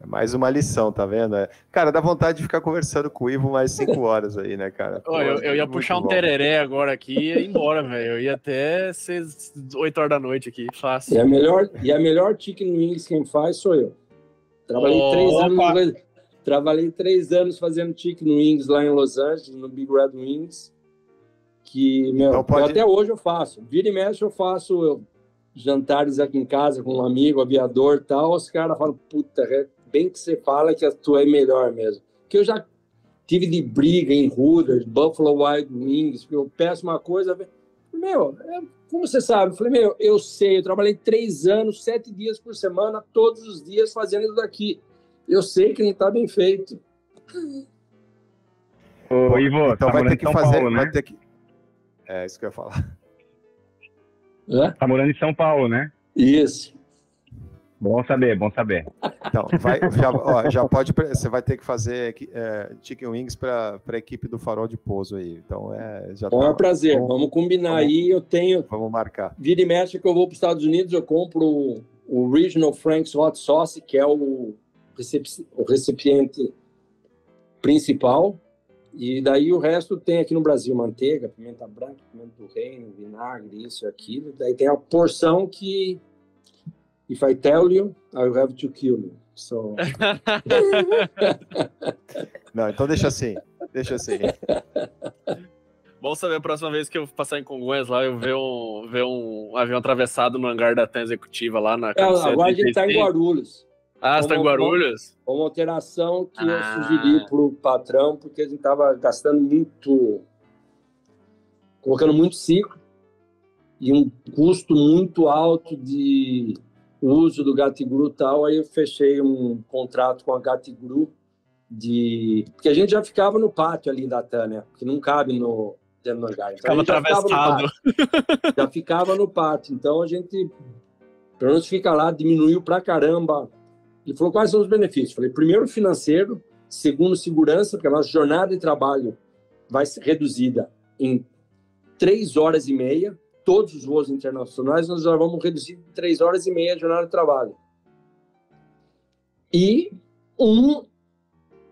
É mais uma lição, tá vendo? É, cara, dá vontade de ficar conversando com o Ivo mais cinco horas aí, né, cara? Pô, eu, eu, ia puxar um bom. tereré agora aqui e ir embora, velho. Eu ia até ser 8 horas da noite aqui, fácil. E a melhor, e a melhor chicken wings quem faz sou eu. Trabalhei oh, três anos. Trabalhei três anos fazendo chicken wings lá em Los Angeles, no Big Red Wings. Que, meu, então pode... até hoje eu faço. Vira e mexe eu faço eu, jantares aqui em casa com um amigo, aviador e tal. Os caras falam, puta, é bem que você fala que a tua é melhor mesmo. Que eu já tive de briga em Hooters, Buffalo Wild Wings, eu peço uma coisa, meu, é, como você sabe? Eu falei, meu, eu sei, eu trabalhei três anos, sete dias por semana, todos os dias fazendo isso daqui. Eu sei que não está bem feito. Ô, Ivo, então tá vai ter que fazer, Paulo, né? vai ter que... É isso que eu ia falar. É? Tá morando em São Paulo, né? Isso. Bom saber, bom saber. Então, vai, já, ó, já, pode. Você vai ter que fazer é, chicken wings para a equipe do Farol de Pouso aí. Então, é. Já Bom, tá, é um prazer. Vamos, vamos combinar vamos, aí. Eu tenho. Vamos marcar. Vira e mexe que eu vou para os Estados Unidos, eu compro o Original Frank's Hot Sauce, que é o, recep- o recipiente principal. E daí o resto tem aqui no Brasil manteiga, pimenta branca, pimenta do reino, vinagre, isso e aquilo. Daí tem a porção que if I tell you, I have to kill you. So, Não, então deixa assim. Deixa assim. Bom saber a próxima vez que eu passar em Congonhas lá, eu ver um, ver um avião atravessado no hangar da TAM executiva lá na é, agora a gente está em 135. Guarulhos. Ah, você tá em Guarulhos? Foi uma alteração que Ah. eu sugeri para o patrão, porque a gente estava gastando muito, colocando muito ciclo e um custo muito alto de uso do Gatigru tal. Aí eu fechei um contrato com a Gatigru de. Porque a gente já ficava no pátio ali da Tânia, que não cabe no, dentro do hangar. Então, Ficava gente já ficava atravessado. já ficava no pátio. Então a gente, pelo menos, fica lá, diminuiu pra caramba. Ele falou quais são os benefícios. Falei, primeiro, financeiro. Segundo, segurança, porque a nossa jornada de trabalho vai ser reduzida em três horas e meia. Todos os voos internacionais nós já vamos reduzir três horas e meia a jornada de trabalho. E um,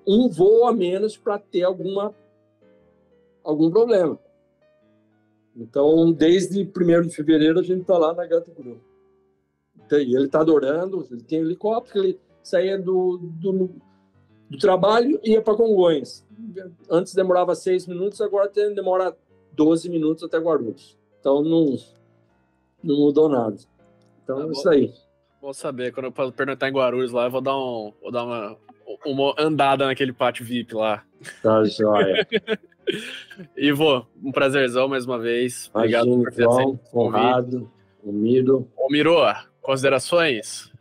um voo a menos para ter alguma, algum problema. Então, desde 1 de fevereiro, a gente está lá na Gata Cru. Então, ele está adorando, ele tem helicóptero, ele saía do, do, do trabalho e ia para Congonhas. Antes demorava seis minutos, agora demora 12 minutos até Guarulhos. Então, não, não mudou nada. Então, é bom. isso aí. Vou saber, quando eu perguntar em Guarulhos lá, eu vou dar, um, vou dar uma, uma andada naquele pátio VIP lá. Tá, joia. Ivo, um prazerzão mais uma vez. Obrigado por ter João, o honrado, humilde. Ô, Miro, considerações?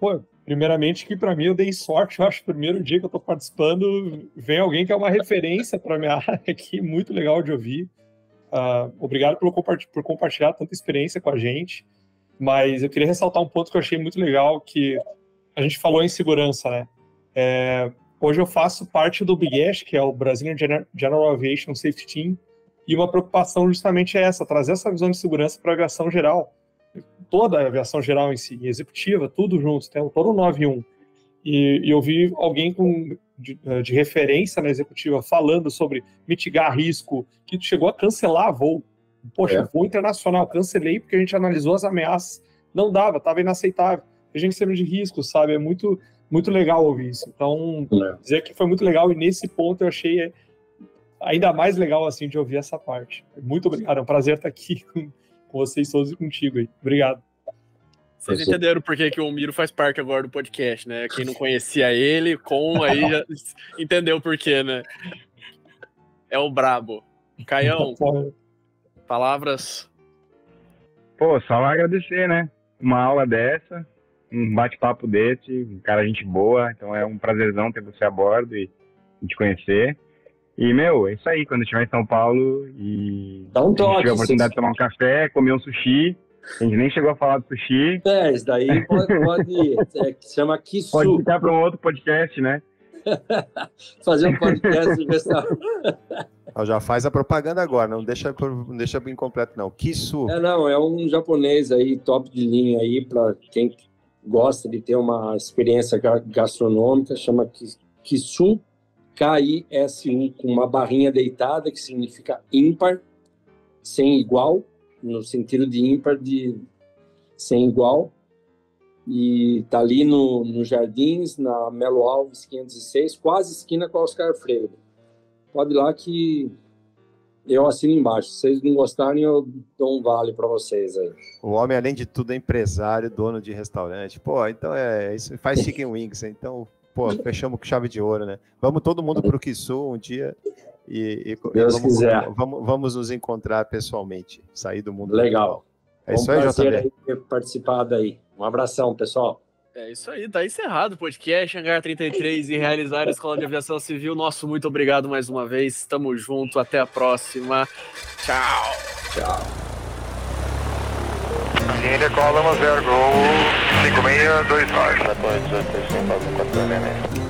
Pô, primeiramente que para mim eu dei sorte, eu acho, primeiro dia que eu tô participando, vem alguém que é uma referência para minha área aqui, muito legal de ouvir. Ah, obrigado pelo comparti- por compartilhar tanta experiência com a gente. Mas eu queria ressaltar um ponto que eu achei muito legal, que a gente falou em segurança, né? É, hoje eu faço parte do BIGESH, que é o Brazilian Gener- General Aviation Safety Team, e uma preocupação justamente é essa, trazer essa visão de segurança para a aviação geral toda a aviação geral em si, executiva, tudo junto, tem todo o 91. E, e eu vi alguém com, de, eh, de referência na executiva falando sobre mitigar risco, que chegou a cancelar voo. Poxa, É. voo internacional, cancelei porque a gente analisou as ameaças, não dava, estava inaceitável. Agenciamento de risco, sabe? É muito, muito legal ouvir isso. Então, É. dizer que foi muito legal e nesse ponto eu achei eh, ainda mais legal assim de ouvir essa parte. Muito obrigado, é um prazer estar aqui com, com vocês todos e contigo aí. Obrigado. Vocês entenderam por que, que o Miro faz parte agora do podcast, né? Quem não conhecia ele, com aí já entendeu por quê, né? É o brabo. Caião, palavras. Pô, só agradecer, né? Uma aula dessa, um bate-papo desse, um cara gente boa, então é um prazerzão ter você a bordo e, te conhecer. E, meu, é isso aí, quando eu estiver em São Paulo e Dá um toque. tiver a oportunidade de tomar um café, comer um sushi, a gente nem chegou a falar do sushi, É, isso daí pode, pode é, que chama Kisu. pode ficar para um outro podcast, né? Fazer um podcast de restaurante. Já faz a propaganda agora, não deixa, não deixa incompleto, não. Kisu. É, não, é um japonês aí, top de linha aí, para quem gosta de ter uma experiência ga- gastronômica, chama Ki- Kisu, K-I-S-U, com uma barrinha deitada, que significa ímpar, sem igual, no sentido de ímpar, de sem igual. E tá ali no, no Jardins, na Melo Alves 506, quase esquina com a Oscar Freire. Pode ir lá que eu assino embaixo. Se vocês não gostarem, eu dou um vale para vocês aí. O homem, além de tudo, é empresário, dono de restaurante. Pô, então é isso. Faz chicken wings. Então, pô, fechamos com chave de ouro, né? Vamos todo mundo pro Kisu um dia e, e- e Deus vamos, quiser. Vamos, vamos nos encontrar pessoalmente. Sair do mundo Legal. virtual. É isso aí, um prazer JB. aí ter participado aí. Um abração, pessoal. É isso aí, tá encerrado o podcast Hangar 33 e realizar a Escola de Aviação Civil. Nosso muito obrigado mais uma vez. Tamo junto, até a próxima. Tchau. Tchau. India Column 0, Gol 5629.